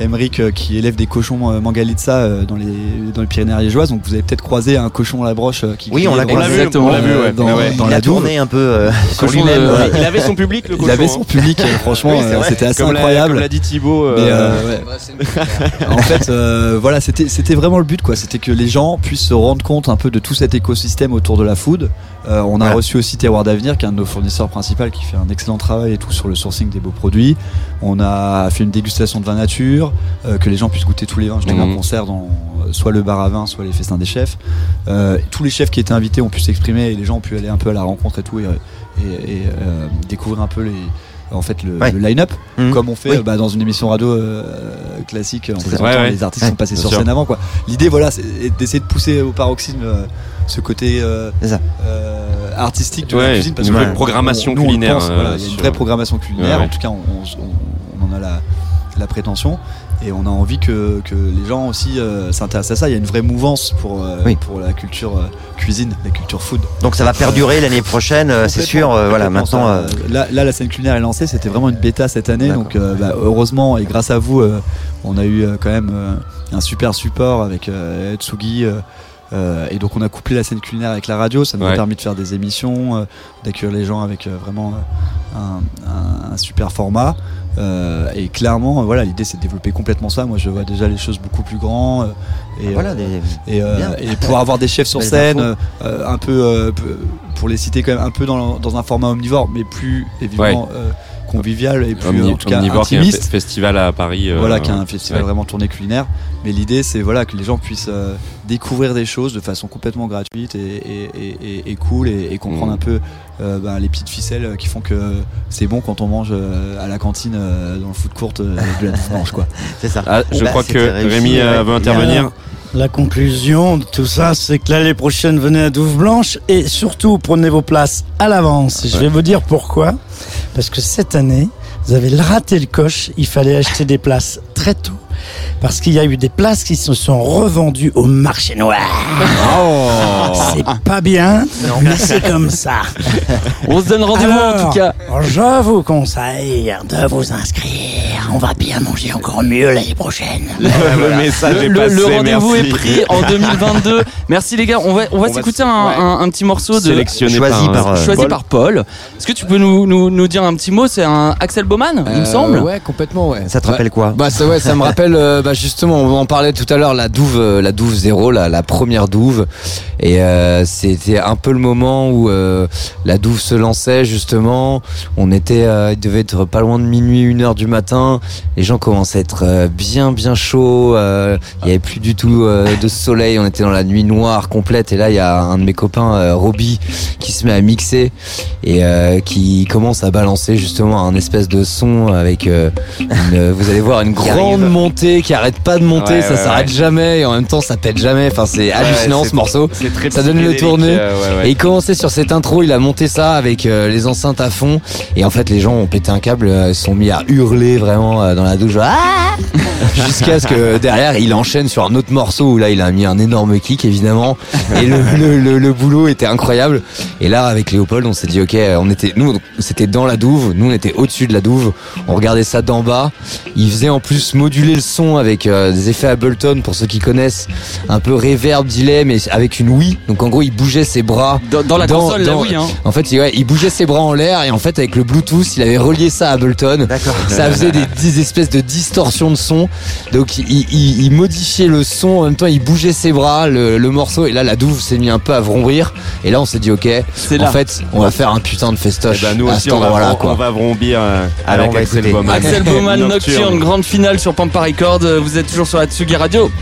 Emeric, euh, qui élève des cochons euh, Mangalitsa euh, dans, les, dans les Pyrénées ariégeoises. Donc vous avez peut-être croisé un cochon à la broche euh, qui Oui, on l'a croisé. Exactement. on l'a vu, ouais. dans, Ouais, dans il la a tourné un peu euh, sur Cochon lui-même. de- ouais. Il avait son public, le cochon. Il avait hein. son public, euh, franchement, Oui, c'était assez Comme incroyable. Comme l'a dit Thibaut. euh, euh, ouais. en fait, euh, voilà, c'était c'était vraiment le but, quoi. C'était que les gens puissent se rendre compte un peu de tout cet écosystème autour de la food. Euh, on a reçu aussi Terroir d'Avenir, qui est un de nos fournisseurs principaux, qui fait un excellent travail et tout sur le sourcing des beaux produits. On a fait une dégustation de vin nature, euh, que les gens puissent goûter tous les vins. Je Mhm. un concert dans euh, soit le bar à vin, soit les festins des chefs. Euh, tous les chefs qui étaient invités ont pu s'exprimer et les gens ont pu aller un peu à la rencontre et tout et, et- et, découvrir un peu les en fait le, Ouais. le line-up Mhm. comme on fait Oui. bah, dans une émission radio euh, classique en présentant Ouais, ouais. les artistes sont passés sur sûr. scène avant quoi. L'idée voilà c'est d'essayer de pousser au paroxysme euh, ce côté euh, artistique de la cuisine parce une que vraie on- programmation on- nous, culinaire, voilà, il y a une vraie programmation culinaire en tout cas on, on- on en a la, la prétention et on a envie que, que les gens aussi euh, s'intéressent à ça il y a une vraie mouvance pour, euh, Oui. pour la culture euh, cuisine la culture food Donc ça va perdurer l'année prochaine, c'est sûr. euh, voilà, maintenant. ça. euh, là, là, la scène culinaire est lancée. C'était vraiment une bêta cette année. Donc, euh, bah, heureusement, et grâce à vous, euh, on a eu euh, quand même euh, un super support avec euh, Tsugi. euh, euh, et donc, on a couplé la scène culinaire avec la radio. Ça nous a permis de faire des émissions, euh, d'accueillir les gens avec euh, vraiment euh, un, un- un super format. Euh, et clairement, euh, voilà, l'idée c'est de développer complètement ça. Moi, je vois déjà les choses beaucoup plus grands. euh, et, Voilà, euh, des- et, euh, pouvoir avoir des chefs sur scène, euh, un peu, euh, pour les citer quand même, un peu dans, dans un format omnivore, mais plus évidemment euh, convivial et plus Omni- en tout cas qui un intimiste. fe- festival à Paris. euh, voilà, qui est un festival ouais. vraiment tourné culinaire. Mais l'idée, c'est voilà que les gens puissent euh, découvrir des choses de façon complètement gratuite et, et, et- et- et cool et, et comprendre Mhm. un peu euh, ben, les petites ficelles qui font que c'est bon quand on mange euh, à la cantine euh, dans le food court euh, de la dimanche quoi. C'est ça. Ah, je Bah, crois c'était que réussi, Rémi ouais. veut intervenir. La conclusion de tout ça, c'est que l'année prochaine, venez à Douve Blanche et surtout prenez vos places à l'avance. Je vais vous dire pourquoi. Parce que cette année, vous avez raté le coche. Il fallait acheter des places très tôt. Parce qu'il y a eu des places qui se sont revendues au marché noir. C'est pas bien, mais c'est comme ça. On se donne rendez-vous en tout cas. Je vous conseille de vous inscrire. On va bien manger encore mieux l'année prochaine. Le message Le, est le- passé, le rendez-vous merci. est pris en 2022. Merci les gars. On va, on va On s'écouter va un, s- ouais. un- un petit morceau de Sélectionné Choisi par, par, euh, choisi Paul. par Paul. Est-ce que tu peux nous, nous, nous dire un petit mot? C'est un Axel Baumann, il me Euh, semble. Ouais, complètement, ouais. Ça te rappelle quoi? Bah ça ouais, ça me rappelle euh, bah, justement, on en parlait tout à l'heure, la douve, euh, la douve zéro, la, la première douve, et euh, c'était un peu le moment où euh, la douve se lançait justement. On était, euh, il devait être pas loin de minuit, une heure du matin. Les gens commençaient à être euh, bien bien chauds. euh, Il y avait plus du tout euh, de soleil. On était dans la nuit noire complète. Et là, il y a un de mes copains, euh, Roby, qui se met à mixer et euh, qui commence à balancer justement un espèce de son avec euh, une, vous allez voir une grande arrive. Qui arrête pas de monter, Ouais, ça s'arrête jamais et en même temps ça pète jamais. Enfin c'est hallucinant ce morceau. Très Ça donne le tourné. euh. Et il commençait sur cette intro, il a monté ça avec euh, les enceintes à fond et en fait les gens ont pété un câble, euh, se sont mis à hurler vraiment euh, dans la douche. Ah Jusqu'à ce que derrière il enchaîne sur un autre morceau où là il a mis un énorme kick évidemment et le, le, le, le boulot était incroyable et là avec Léopold on s'est dit ok on était nous c'était dans la douve nous on était au-dessus de la douve on regardait ça d'en bas il faisait en plus moduler le son avec euh, des effets Ableton pour ceux qui connaissent un peu reverb delay mais avec une Wii donc en gros il bougeait ses bras Dans, dans la Dans- console, là, dans- oui. Hein. en fait, il, ouais, il bougeait ses bras en l'air et en fait, avec le Bluetooth, il avait relié ça à Ableton. D'accord. Ça faisait des, des espèces de distorsions de son. Donc, il, il- il modifiait le son. En même temps, il bougeait ses bras, le, le morceau. Et là, la douve s'est mis un peu à vrombir. Et là, on s'est dit, ok, C'est en là. fait, on va faire un putain de festoche. Eh ben, nous à aussi, on va, on quoi. va vrombir euh, Alors, avec on va Axel. Baumann. Axel Baumann, Nocturne, grande finale sur Pampa Vous êtes toujours sur la Tsugi Radio.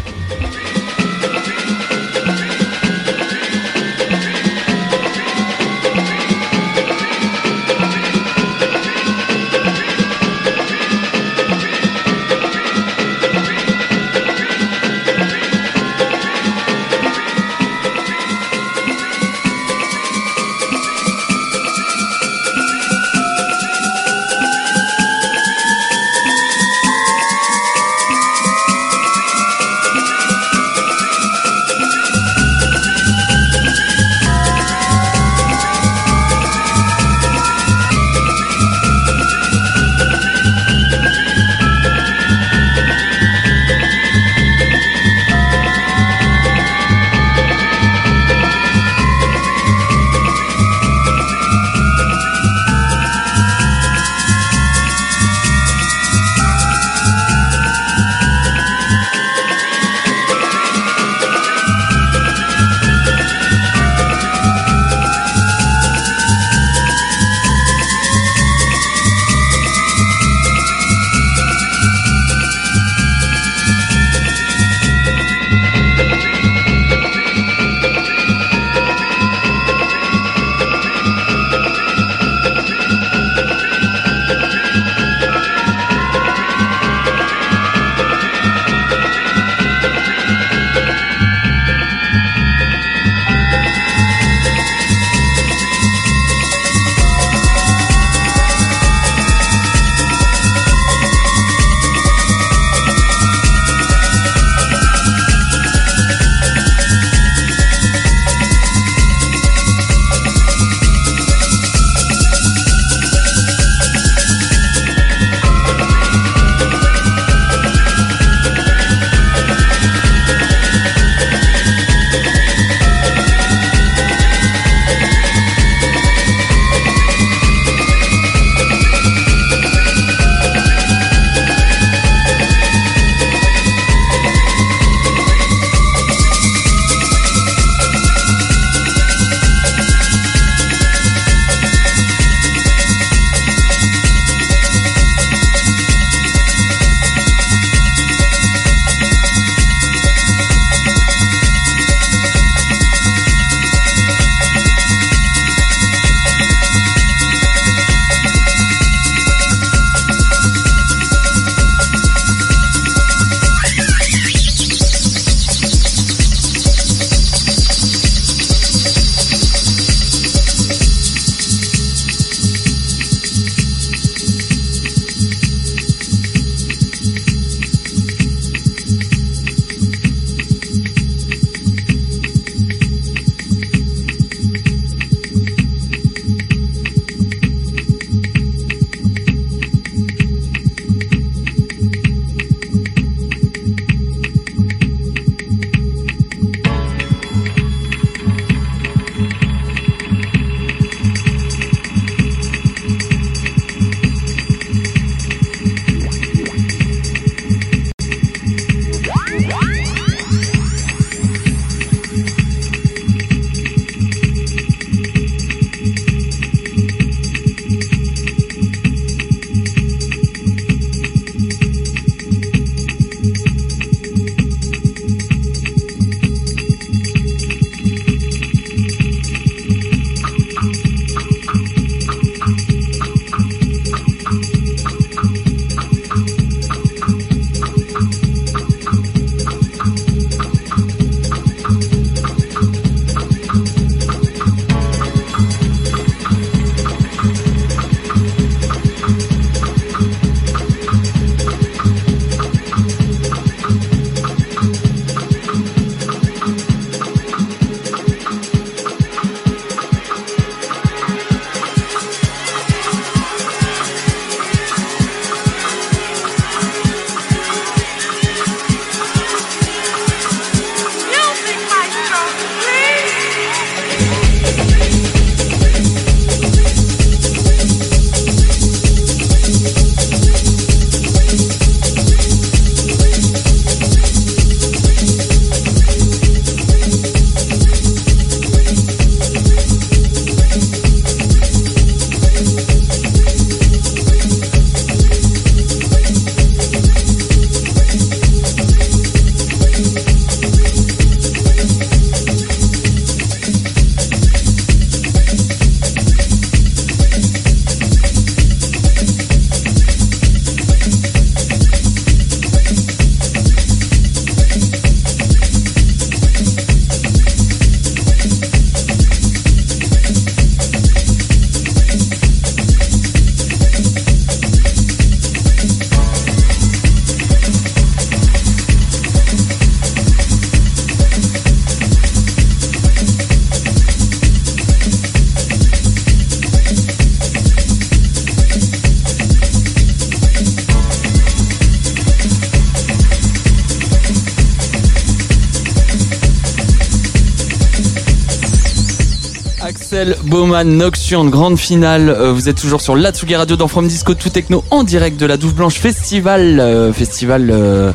Baumann, Nocturne, grande finale. Euh, vous êtes toujours sur la Tsugi Radio dans From Disco Tout Techno en direct de la Douve Blanche Festival. euh, festival euh,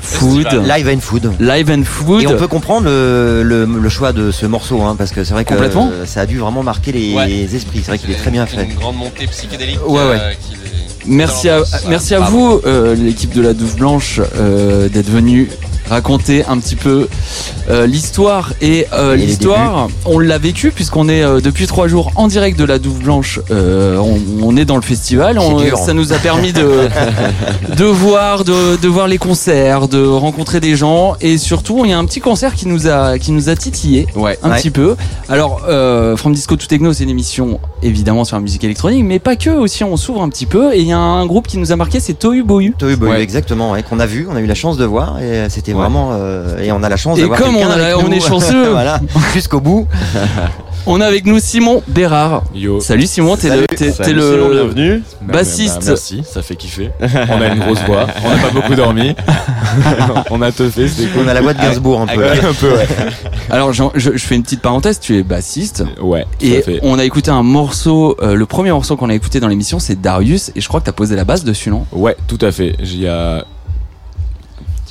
Food. Live and Food. Live and Food. Et on peut comprendre le, le- le choix de ce morceau, hein, parce que c'est vrai que Complètement. euh, ça a dû vraiment marquer les Ouais. esprits. C'est vrai qu'il est très bien fait. Une grande montée psychédélique. Ouais, ouais. euh, Merci à, merci à vous, euh, l'équipe de la Douve Blanche, euh, d'être venu raconter un petit peu euh, l'histoire et euh, Et l'histoire on l'a vécu puisqu'on est euh, depuis trois jours en direct de la Douve Blanche on, on est dans le festival on- dur. ça nous a permis de de voir de, de voir les concerts de rencontrer des gens et surtout il y a un petit concert qui nous a qui nous a titillé Ouais. un Ouais. petit peu alors From Disco to Techno c'est une émission évidemment sur la musique électronique mais pas que aussi on s'ouvre un petit peu et il y a un groupe qui nous a marqué c'est Tohu Bohu Tohu Bohu, Ouais. exactement, qu'on a vu, on a eu la chance de voir, et euh, Ouais. vraiment, euh, et on a la chance Et d'avoir comme quelqu'un on a- avec on nous. est chanceux. voilà, jusqu'au bout. On a avec nous Simon Bérard. Yo. Salut Simon, t'es le, bienvenue. bassiste. Bah, bah, merci, ça fait kiffer. On a une grosse voix, on n'a pas beaucoup dormi. on a teufé, c'était cool. On a la voix de Gainsbourg un peu. Un peu, ouais. Alors je, je fais une petite parenthèse, tu es bassiste. Ouais, tout Et à fait. on a écouté un morceau, euh, le premier morceau qu'on a écouté dans l'émission, c'est Darius, et je crois que t'as posé la basse dessus, non? Ouais, tout à fait. Il y a.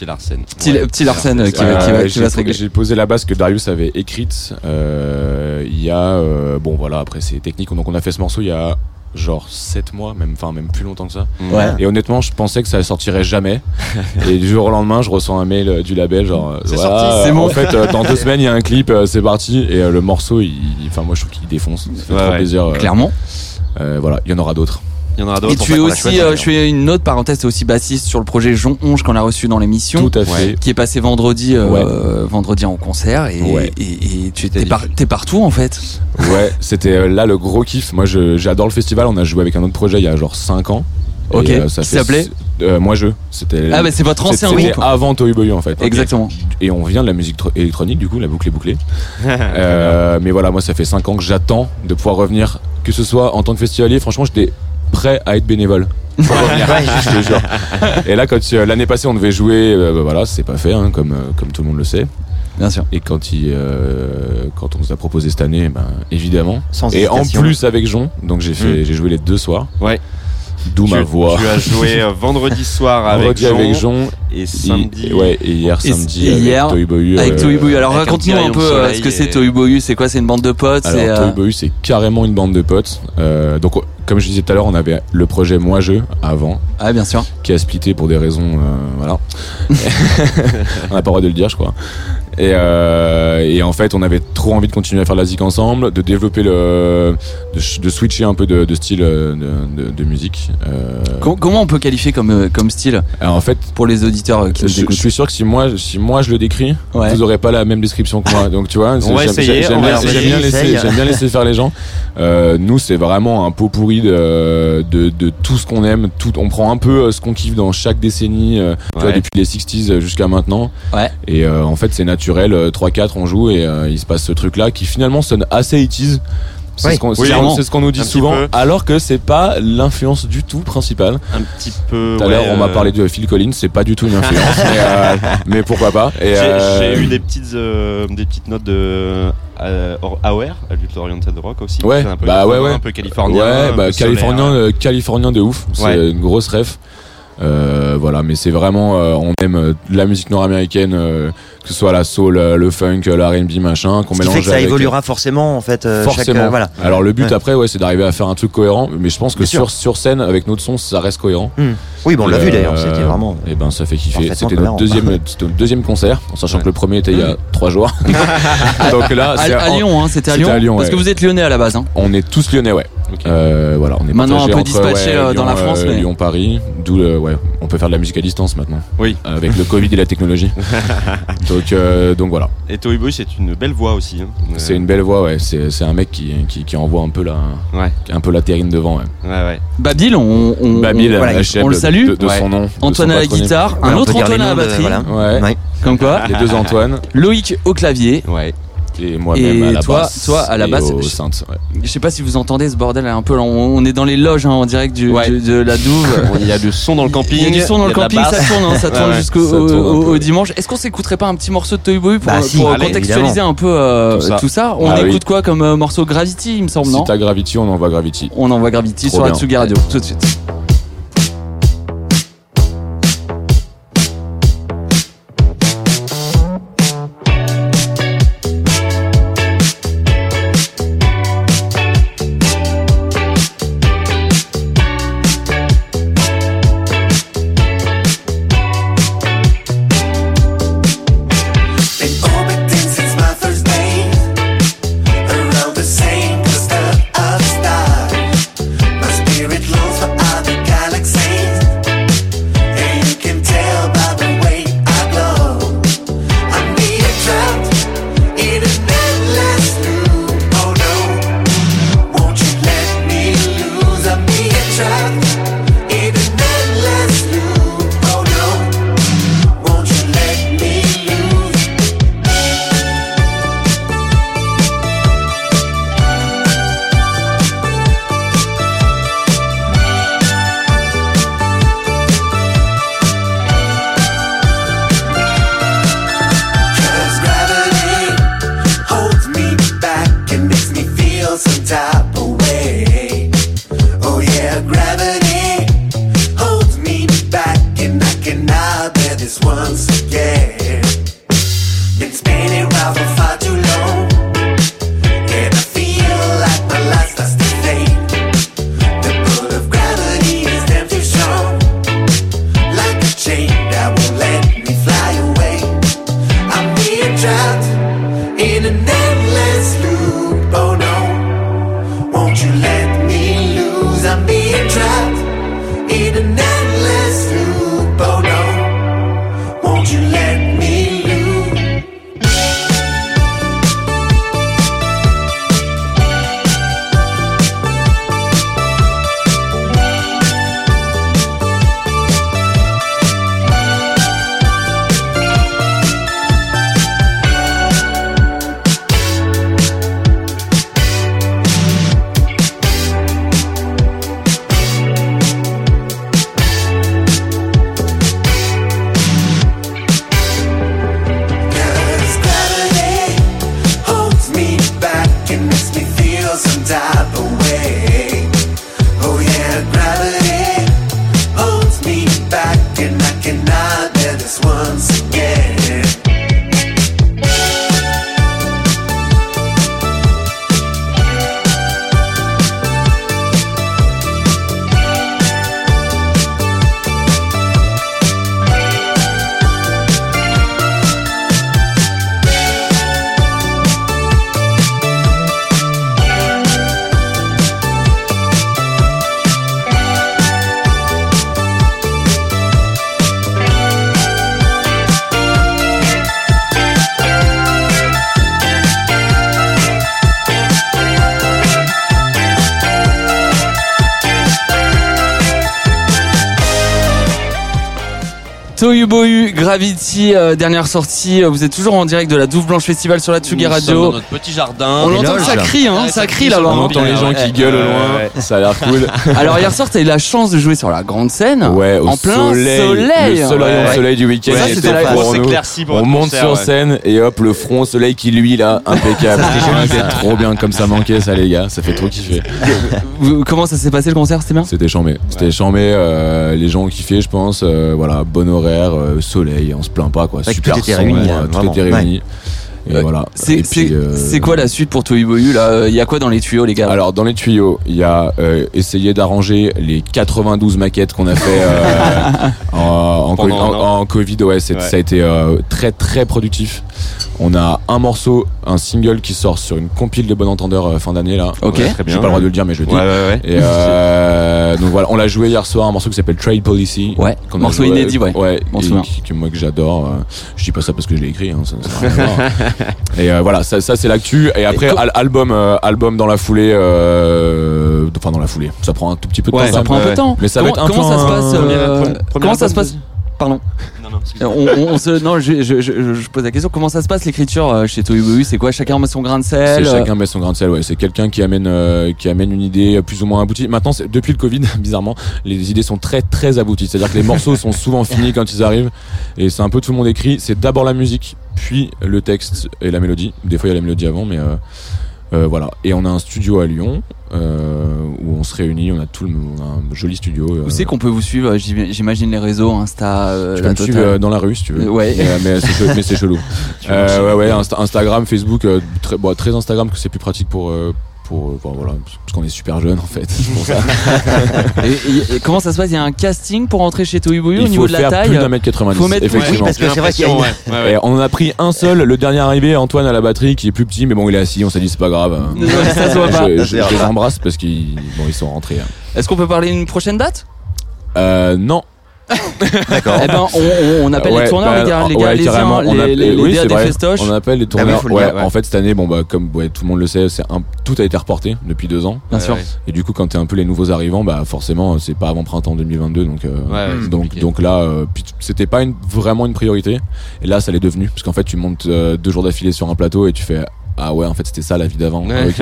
Petit Larsen. Petit, petit Larsen euh, qui, va, Euh, qui va- qui j'ai- va se régler. J'ai posé la base que Darius avait écrite. euh, il y a. euh, bon, voilà, après, c'est technique. Donc, on a fait ce morceau il y a genre 7 mois, même, enfin, même plus longtemps que ça. Ouais. Et honnêtement, je pensais que ça sortirait jamais. et du jour au lendemain, je reçois un mail du label, genre, C'est voilà, sorti, euh, c'est bon. En fait, euh, dans deux semaines, il y a un clip, euh, c'est parti. Et euh, le morceau, enfin, moi, je trouve qu'il défonce. Ça fait Ouais, trop ouais. plaisir. euh, Clairement. euh, voilà, il y en aura d'autres. Il y en aura Et d'autres. tu es aussi, euh, je fais une autre parenthèse, tu es aussi bassiste sur le projet Jon Onge qu'on a reçu dans l'émission. Tout à fait. Qui est passé vendredi, euh, vendredi en concert et, Ouais. et, et tu t'es par- t'es partout en fait. Ouais, c'était euh, là le gros kiff. Moi, je- j'adore le festival. On a joué avec un autre projet il y a genre 5 ans. Et, Ok. euh, ça s'appelait euh, Moi, je. C'était. Ah, bah, c'est votre ancien c'était groupe. avant Toy Boy en fait. Exactement. Et on vient de la musique tro- électronique, du coup, la boucle est bouclée. Euh, mais voilà, moi, ça fait 5 ans que j'attends de pouvoir revenir, que ce soit en tant que festivalier. Franchement, j'étais prêt à être bénévole. Pour revenir, je te jure. Et là, quand euh, l'année passée, on devait jouer, euh, bah, voilà, c'est pas fait, hein, comme, euh, comme tout le monde le sait. Bien sûr. Et quand, il, euh, quand on nous a proposé cette année, ben, évidemment. Sans et en hésitation. plus avec Jon, donc j'ai fait, Mm. j'ai joué les deux soirs. Ouais. D'où ma voix. Tu as joué euh, vendredi soir avec Vendredi Jean, avec Jon. et Et- samedi. ouais, et hier Et- samedi et avec hier, Toy Boyu. Avec euh, Tohu Bohu. Alors avec un raconte-nous un peu euh, ce que c'est et- Tohu Bohu. C'est quoi C'est une bande de potes Alors euh, Toy Boyu, c'est carrément une bande de potes. Euh, donc comme je disais tout à l'heure, on avait le projet Moi Jeu avant, Ah bien sûr. qui a splitté pour des raisons, euh, voilà. on n'a pas le droit de le dire, je crois. Et, euh, et en fait, on avait trop envie de continuer à faire de la zik ensemble, de développer le, de, ch- de switcher un peu de, de style euh, de, de- de musique. Euh, Com- comment on peut qualifier comme comme style? Alors en fait, pour les auditeurs qui je, nous je suis sûr que si moi, si moi je le décris, Ouais. vous aurez pas la même description que moi. Donc tu vois, j'aime- essayer, j'aime on bien, bien laisser, essaye. j'aime bien laisser faire les gens. Euh, nous, c'est vraiment un pot pourri de, de, de tout ce qu'on aime. Tout, on prend un peu ce qu'on kiffe dans chaque décennie, tu vois, Ouais. depuis les 60s jusqu'à maintenant. Ouais. Et euh, en fait, c'est naturel. Euh, 3-4, on joue et euh, il se passe ce truc-là qui finalement sonne assez 80s. C'est ce qu'on Oui, ce nous dit Un souvent, alors que c'est pas l'influence du tout principale. Un petit peu. Tout à ouais, l'heure, on m'a euh, parlé de Phil Collins, c'est pas du tout une influence, mais, euh, mais pourquoi pas. J'ai euh, eu des petites, euh, des petites notes de euh, AOR, Adult Oriented Rock aussi. Ouais, un peu bah ouais, 80, ouais. Un peu californien. Ouais, bah californien, solaire. euh, californien de ouf. C'est Ouais. une grosse ref. Euh, voilà, mais c'est vraiment, euh, on aime euh, la musique nord-américaine, euh, que ce soit la soul, euh, le funk, euh, l'R&B, machin, qu'on mélange fait que ça avec- évoluera forcément en fait. euh, chaque, Forcément. euh, voilà. Alors le but Ouais. après, ouais, c'est d'arriver à faire un truc cohérent. Mais je pense que sur sur scène, avec notre son, ça reste cohérent. Hmm. Oui, bon, on l'a vu d'ailleurs. C'était vraiment. Et ben ça fait kiffer. C'était notre deuxième, c'était notre deuxième concert, en sachant Ouais. que le premier était il y a trois jours. Donc là, à, c'est à en- Lyon, hein, c'était à Lyon. à Lyon, Parce ouais. que vous êtes lyonnais à la base. Hein. On est tous lyonnais, ouais. Euh, voilà, on est Maintenant, un peu entre, dispatché, euh, dans la France, mais- Lyon, Paris, d'où ouais, on peut faire de la musique à distance maintenant. Oui. Avec le Covid et la technologie. donc, euh, donc voilà. Et Toy Boy, c'est une belle voix aussi. hein. C'est une belle voix, ouais. C'est, c'est un mec qui, qui, qui envoie un peu la, Ouais, un peu la terrine devant. Ouais. ouais, ouais. Babil, on, on, Babil, on- voilà, on le salue. de, de Ouais. son nom. de Antoine son à la guitare, un autre Antoine à la batterie. voilà. Ouais. Ouais. Comme quoi, Les deux Antoine. Loïc au clavier. Ouais. Et moi-même Et à la toi- basse. toi, à la et basse, je- ouais. Je sais pas si vous entendez ce bordel un peu. On, on est dans les loges hein, en direct du, Ouais. du- de la douve. Il y a du son dans le camping. Il y a du son dans le camping, ça tourne, hein, ça tourne ouais. jusqu'au dimanche. Est-ce qu'on s'écouterait pas un petit morceau de Toy Boy pour, Bah si, pour allez, contextualiser évidemment. un peu euh, Tout ça. tout ça On Ah écoute oui. quoi comme euh, morceau Gravity, il me semble, Si non t'as Gravity, on envoie Gravity. On envoie Gravity Trop sur la bien. Tsugi Radio tout de suite. Euh, dernière sortie. Euh, Vous êtes toujours en direct de la Douve Blanche Festival sur la Tsugi Nous Radio. dans notre petit jardin. On l'entend, ça crie, hein, Ouais, ça ça crie là-bas. On entend les gens qui Ouais. gueulent au loin, ouais. ça a l'air cool. Alors hier soir, t'as eu la chance de jouer sur la grande scène. Ouais, au en plein soleil. Le Ouais. soleil du week-end. Ouais, c'était c'était la pour grosse nous. éclaircie pour On monte concert, sur ouais. scène et hop, le front au soleil qui lui là, impeccable. C'était trop bien comme ça manquait ça les gars, ça fait trop kiffer. Comment ça s'est passé le concert? C'était bien? C'était chambé. C'était chambé, euh, les gens ont kiffé je pense. voilà, bon horaire, soleil, on se plaint pas quoi. Super tout était son, réuni, euh, tout vraiment. était réuni. Et voilà. C'est puis, euh, c'est quoi la suite pour Toyu Boyu là? Il y a quoi dans les tuyaux les gars? Alors dans les tuyaux, il y a euh, essayer d'arranger les 92 maquettes qu'on a fait euh, en, Covid. Ouais, ça a été euh, très très productif. On a un morceau, un single qui sort sur une compile de Bon Entendeur euh, fin d'année là. Ok. Ouais, très J'ai bien. pas le droit de le dire mais je le dis. Ouais, ouais, ouais. Et euh, donc voilà, on l'a joué hier soir, un morceau qui s'appelle Trade Policy. Ouais, morceau joué- inédit, ouais. Ouais, et que moi que j'adore. euh, Je dis pas ça parce que je l'ai écrit, hein, ça, ça. Et euh, voilà, ça, ça c'est l'actu. Et après, Et co- al- album, euh, album dans la foulée. euh, Enfin, dans la foulée. Ça prend un tout petit peu de Ouais, temps. Ça quand prend un peu de temps. Mais ça va comment, être un comment peu ça se un- passe Comment ça se passe Pardon. Non, non. on, se, non, je, je, je, je pose la question. Comment ça se passe l'écriture euh, chez Tohubohu C'est quoi? Chacun met son grain de sel. C'est euh, chacun met son grain de sel, ouais. C'est quelqu'un qui amène, euh, qui amène une idée plus ou moins aboutie. Maintenant, c'est- depuis le Covid, bizarrement, les idées sont très très abouties. C'est-à-dire que les morceaux sont souvent finis quand ils arrivent. Et c'est un peu tout le monde écrit. C'est d'abord la musique, puis le texte et la mélodie. Des fois, il y a la mélodie avant, mais euh, euh, voilà. Et on a un studio à Lyon euh, où on se réunit. On a tout le, on a un joli studio. euh, Où c'est qu'on peut vous suivre J'im- J'imagine les réseaux, Insta. euh, Tu la peux me suivre totale. euh, dans la rue si tu veux. Ouais. Mais, mais c'est chelou. Euh, ouais, ouais, Insta- Instagram, Facebook, euh, très, bon, très Instagram que c'est plus pratique pour. Pour euh, voilà, parce qu'on est super jeune en fait. c'est pour ça. et, et- et comment ça se passe? Il y a un casting pour entrer chez Tohubohu au Il niveau faut de la faire taille? plus d'un mètre 90. Faut mettre effectivement. Oui, parce que c'est vrai qu'il y a une- Et on en a pris un seul, le dernier arrivé, Antoine à la batterie, qui est plus petit, mais bon, il est assis. On s'est dit c'est pas grave. hein. Ça se voit pas. Je, je- je les embrasse parce qu'ils bon, ils sont rentrés. hein. Est-ce qu'on peut parler d'une prochaine date? Euh, non. D'accord. Eh ben, on, appelle Ouais, les tourneurs, bah, les gars, les ouais, gars, les carrément, uns, on les, appelle- les, oui, c'est des vrai. festoches. On appelle les tourneurs. faut le ouais, dire, ouais. En fait, cette année, bon bah comme ouais, tout le monde le sait, c'est un, tout a été reporté depuis deux ans. Bien sûr. Et du coup, quand t'es un peu les nouveaux arrivants, bah forcément, c'est pas avant printemps 2022, donc euh, Ouais, ouais, c'est donc compliqué. donc là, euh, puis t- c'était pas une, vraiment une priorité. Et là, ça l'est devenu, parce qu'en fait, tu montes euh, deux jours d'affilée sur un plateau et tu fais. Ah ouais, en fait c'était ça la vie d'avant. Ouais. ok,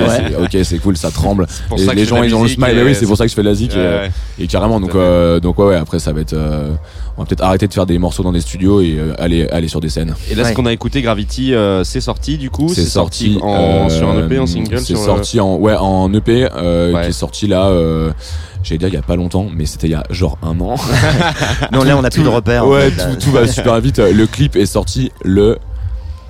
Ouais. c'est, cool, ça tremble. Et les gens ils ont le smile. et oui, c'est pour ça que je fais de la zik. Ouais, et, ouais. et carrément, donc euh, donc ouais, ouais, après ça va être. euh, on va peut-être arrêter de faire des morceaux dans des studios et euh, aller aller sur des scènes. Et là, Ouais. ce qu'on a écouté, Gravity, euh, c'est sorti du coup C'est sorti en, euh, sur un EP, en single C'est le- sorti en ouais en EP euh, Ouais. qui est sorti là. Euh, J'allais dire il y a pas longtemps, mais c'était il y a genre un an. Non, là, on a plus de repères. en ouais, fait, là. tout, tout va super vite. Le clip est sorti le.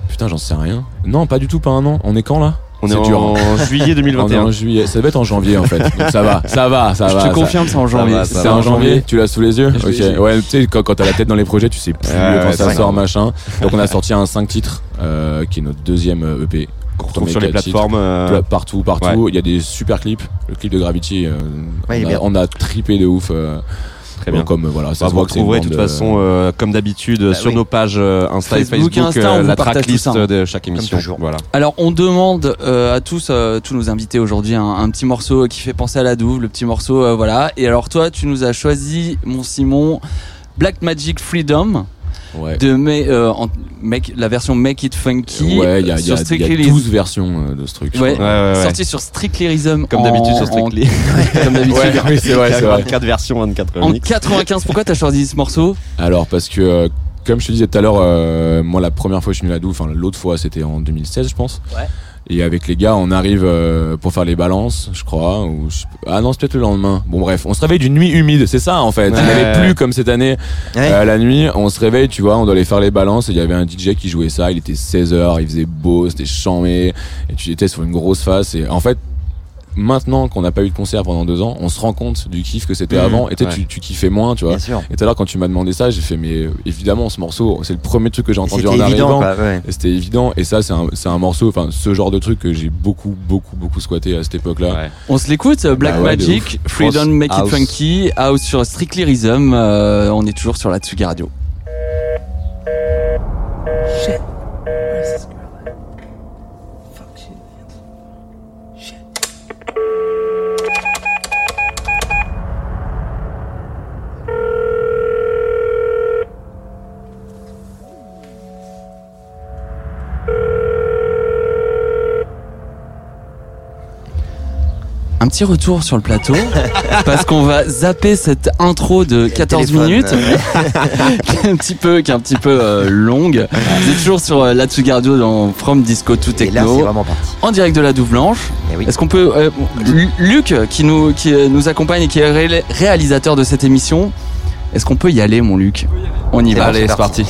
Putain, j'en sais rien. Non, pas du tout, pas un an. On est quand là On est dur, en hein. juillet On est 2021. en juillet. Ça devait être en janvier en fait. Donc ça va, ça va, ça Je va. te ça- confirme, c'est en janvier. C'est en janvier, tu l'as sous les yeux Je Ok. Ouais, tu sais, quand, quand t'as la tête dans les projets, tu sais plus quand ouais, ça sort, machin. Donc on a sorti un 5 titres, euh, qui est notre deuxième euh, EP. Qu'on retrouve sur les plateformes. euh, Partout, partout. Il y a des super clips. Le clip de Gravity, euh, Ouais, on, a, on a trippé de ouf. Très bien. Comme voilà, ça Bah, se vous voit retrouverez de toute façon, euh, euh, comme d'habitude, Bah sur oui. nos pages euh, Insta et Facebook Insta, on euh, la tracklist ça. de chaque émission. Voilà. Alors on demande euh, à tous, euh, tous nos invités aujourd'hui un, un petit morceau qui fait penser à la douve, le petit morceau, euh, voilà. Et alors toi, tu nous as choisi, mon Simon, Black Magic Freedom ouais. de mais, euh, en- make, la version Make It Funky Ouais, il y a, il y sur a- il y a Strictly 12 versions euh, de ce truc. je Ouais. crois. Ouais, ouais, ouais. sorti sur Strictly Rhythm Comme en- d'habitude sur en- Strictly. comme d'habitude. Ouais, oui, c'est vrai, c'est vrai. 24 versions, 24 En remix. 95, pourquoi t'as choisi ce morceau? Alors parce que euh, comme je te disais tout à l'heure, euh, moi la première fois que je suis venu à Doux, enfin l'autre fois c'était en 2016 je pense. Ouais. Et avec les gars, on arrive euh, pour faire les balances, je crois. Ou je sais pas- Ah non, c'est peut-être le lendemain. Bon bref, on se réveille d'une nuit humide, c'est ça en fait. Il Ouais. n'avait plus comme cette année Ouais. euh, la nuit. On se réveille, tu vois, on doit aller faire les balances. Et il y avait un DJ qui jouait ça. Il était 16h, il faisait beau, c'était chambé. Et tu étais sur une grosse face. Et en fait, maintenant qu'on n'a pas eu de concert pendant deux ans, on se rend compte du kiff que c'était Mmh, avant. Et tu sais, ouais. tu, tu kiffais moins, tu vois. Bien sûr. Et tout à l'heure, quand tu m'as demandé ça, j'ai fait, mais euh, évidemment, ce morceau, c'est le premier truc que j'ai entendu en évident, arrivant. ouais. Et c'était évident. Et ça, c'est un, c'est un morceau, enfin, ce genre de truc que j'ai beaucoup, beaucoup, beaucoup squatté à cette époque-là. Ouais. On se l'écoute, euh, Black Bah ouais, de Magic. Freedom House. Make It. Funky, House sur Strictly Rhythm. euh, on est toujours sur la Tsugi Radio. Un petit retour sur le plateau parce qu'on va zapper cette intro de 14 téléphone, minutes qui est un petit peu qui est un petit peu euh, longue. Vous êtes toujours sur euh, la Tsugi Radio dans From Disco to Et là, c'est Techno vraiment parti. en direct de la Douve Blanche. Eh oui. Est-ce qu'on peut euh, Lu- Luc qui nous qui euh, nous accompagne et qui est ré- réalisateur de cette émission Est-ce qu'on peut y aller mon Luc? On y va. bon, Allez, c'est c'est parti.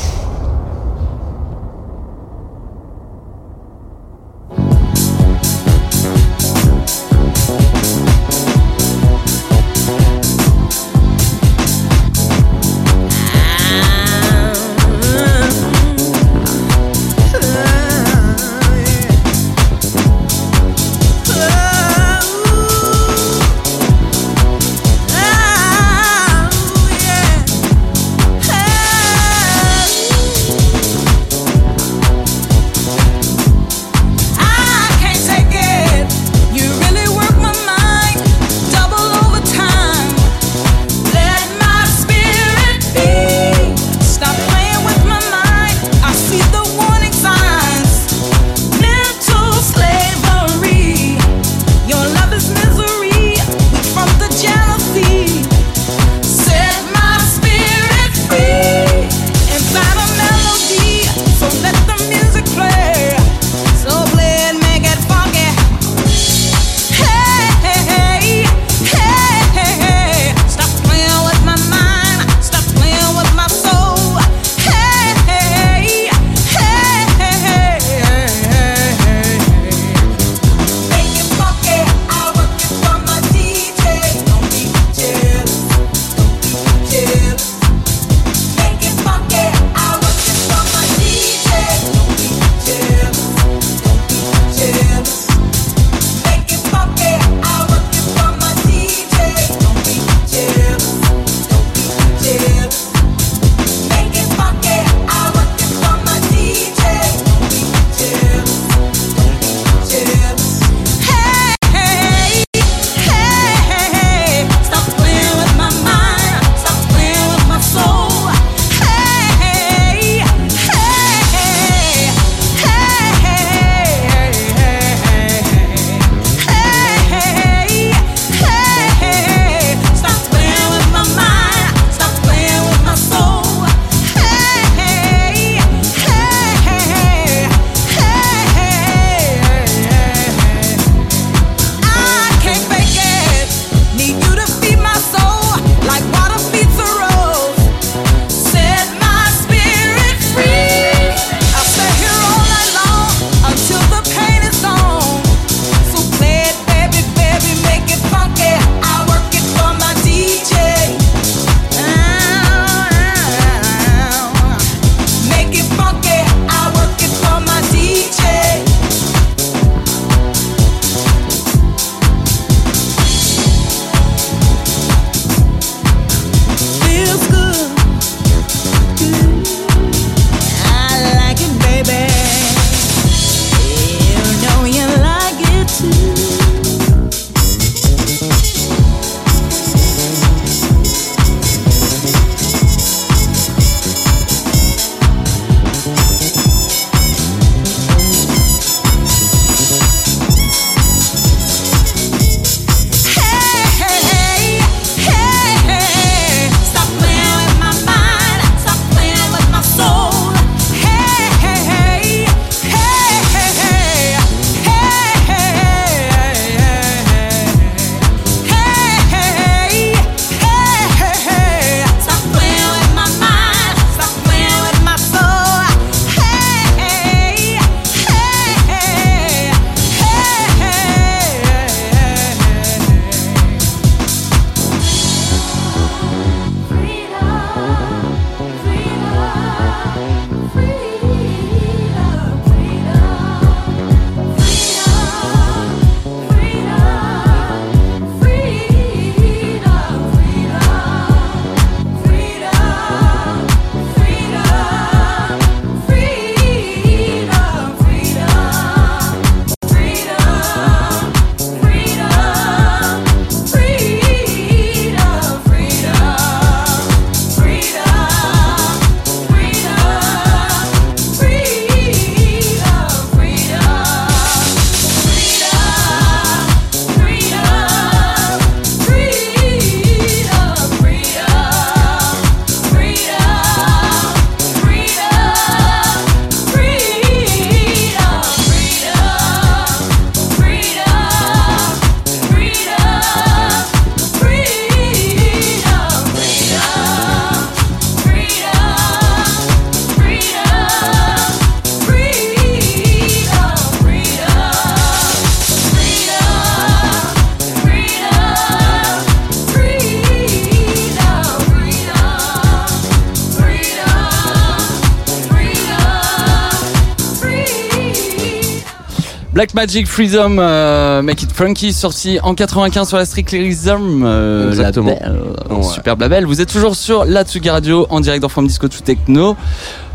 Black Magic Freedom, euh, Make It Funky, sorti en 95 sur la Strictlyism euh, Exactement. label, euh, Ouais. superbe label. Vous êtes toujours sur la Tsugi Radio en direct dans From Disco to Techno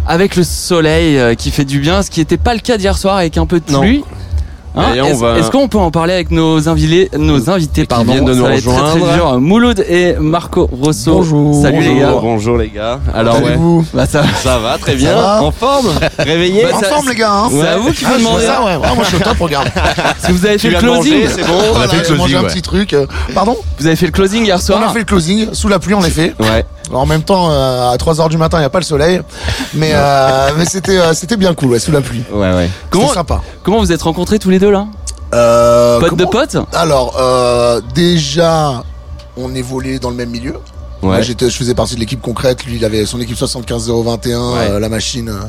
avec le soleil euh, qui fait du bien, ce qui n'était pas le cas d'hier soir avec un peu de Non. Hein, on Est-ce va- qu'on peut en parler avec nos invités, nos invités pardon, viennent de ça nous va être très, très rejoindre. dur. Mouloud et Marco Rosso. Bonjour. Salut les gars. Bonjour les gars. Alors ouais. Bah, ça, Ça va très bien. va en forme. Réveillé. Bah, En ça- forme, les gars. Hein C'est à vous qu'il Ah, ça, ouais. Ah, moi, je suis au top, regarde. Parce que vous avez fait Tu le closing. c'est bon. Voilà, fait le closing, un petit truc. euh, Pardon Vous avez fait le closing hier On soir. a fait le closing sous la pluie, en effet. Ouais. En même temps, euh, à 3h du matin, il n'y a pas le soleil. Mais, euh, mais c'était euh, c'était bien cool, ouais, sous la pluie. Ouais ouais. Comment, C'était sympa. comment vous êtes rencontrés tous les deux là Euh, Potes de comment- potes Alors, euh, déjà, on évoluait dans le même milieu. Moi, j'étais, je faisais partie de l'équipe concrète. Lui, il avait son équipe 75021, Ouais. euh, la machine. euh.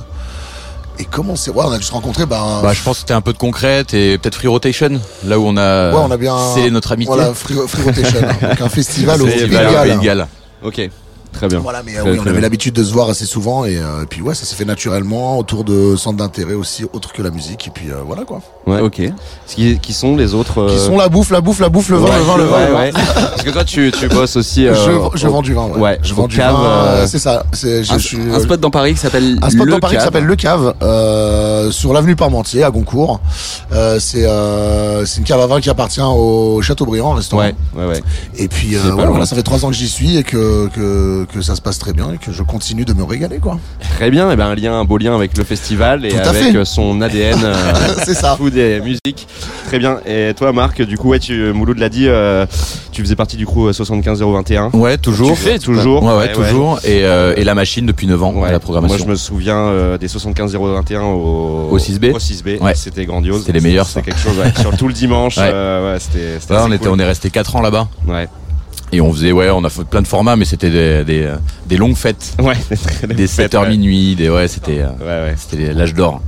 Et comment c'est Ouais, on a dû se rencontrer. Bah, Bah, je pense que c'était un peu de concrète et peut-être Free Rotation, là où on a, ouais, on a bien. scellé notre amitié. Voilà, Free, Free Rotation, hein. donc un festival au Festival Pays de. Ok. Très bien. Voilà, mais Très, oui, on avait bien. l'habitude de se voir assez souvent et, euh, et puis ouais, ça s'est fait naturellement autour de centres d'intérêt aussi, autres que la musique et puis euh, voilà quoi. Ouais. Ok. Qui, qui sont les autres Qui euh, sont la bouffe, la bouffe, la bouffe, le vin, ouais, le vin, le vin. ouais, le vin. ouais. Parce que toi, tu, tu bosses aussi. euh, je, je au- vends du vin. Ouais, Ouais. je vends du cave, vin. C'est ça. C'est je, un, je suis un spot dans Paris qui s'appelle un spot Le dans Paris qui s'appelle Le Cave, euh, sur l'avenue Parmentier à Goncourt. Euh, c'est euh, c'est une cave à vin qui appartient au Châteaubriand, restaurant. Ouais, ouais, ouais. Et puis euh, voilà, ça fait trois ans que j'y suis et que, que que ça se passe très bien et que je continue de me régaler quoi. Très bien. Et ben un lien, un beau lien avec le festival et avec fait. euh, son ADN. euh, C'est ça. Food et musique. Très bien. Et toi, Marc, du coup, ouais, tu, Mouloud l'a dit, euh, tu faisais partie du crew 75021. Ouais, toujours. Tu fais toujours. Ouais, ouais, toujours. Et, euh, et la machine depuis 9 ans, à la programmation. Moi, je me souviens euh, des 75021 au, Au 6B. Au 6B. Ouais. C'était grandiose. C'était les meilleurs, C'était quelque chose. Sur tout le dimanche. Euh, c'était. on, était, cool. on est resté 4 ans là-bas. Ouais. Et on faisait, ouais, on a fait plein de formats, mais c'était des, des, des longues fêtes. Ouais. Des 7h ouais. minuit, des, ouais, c'était, euh, Ouais, ouais. c'était l'âge d'or.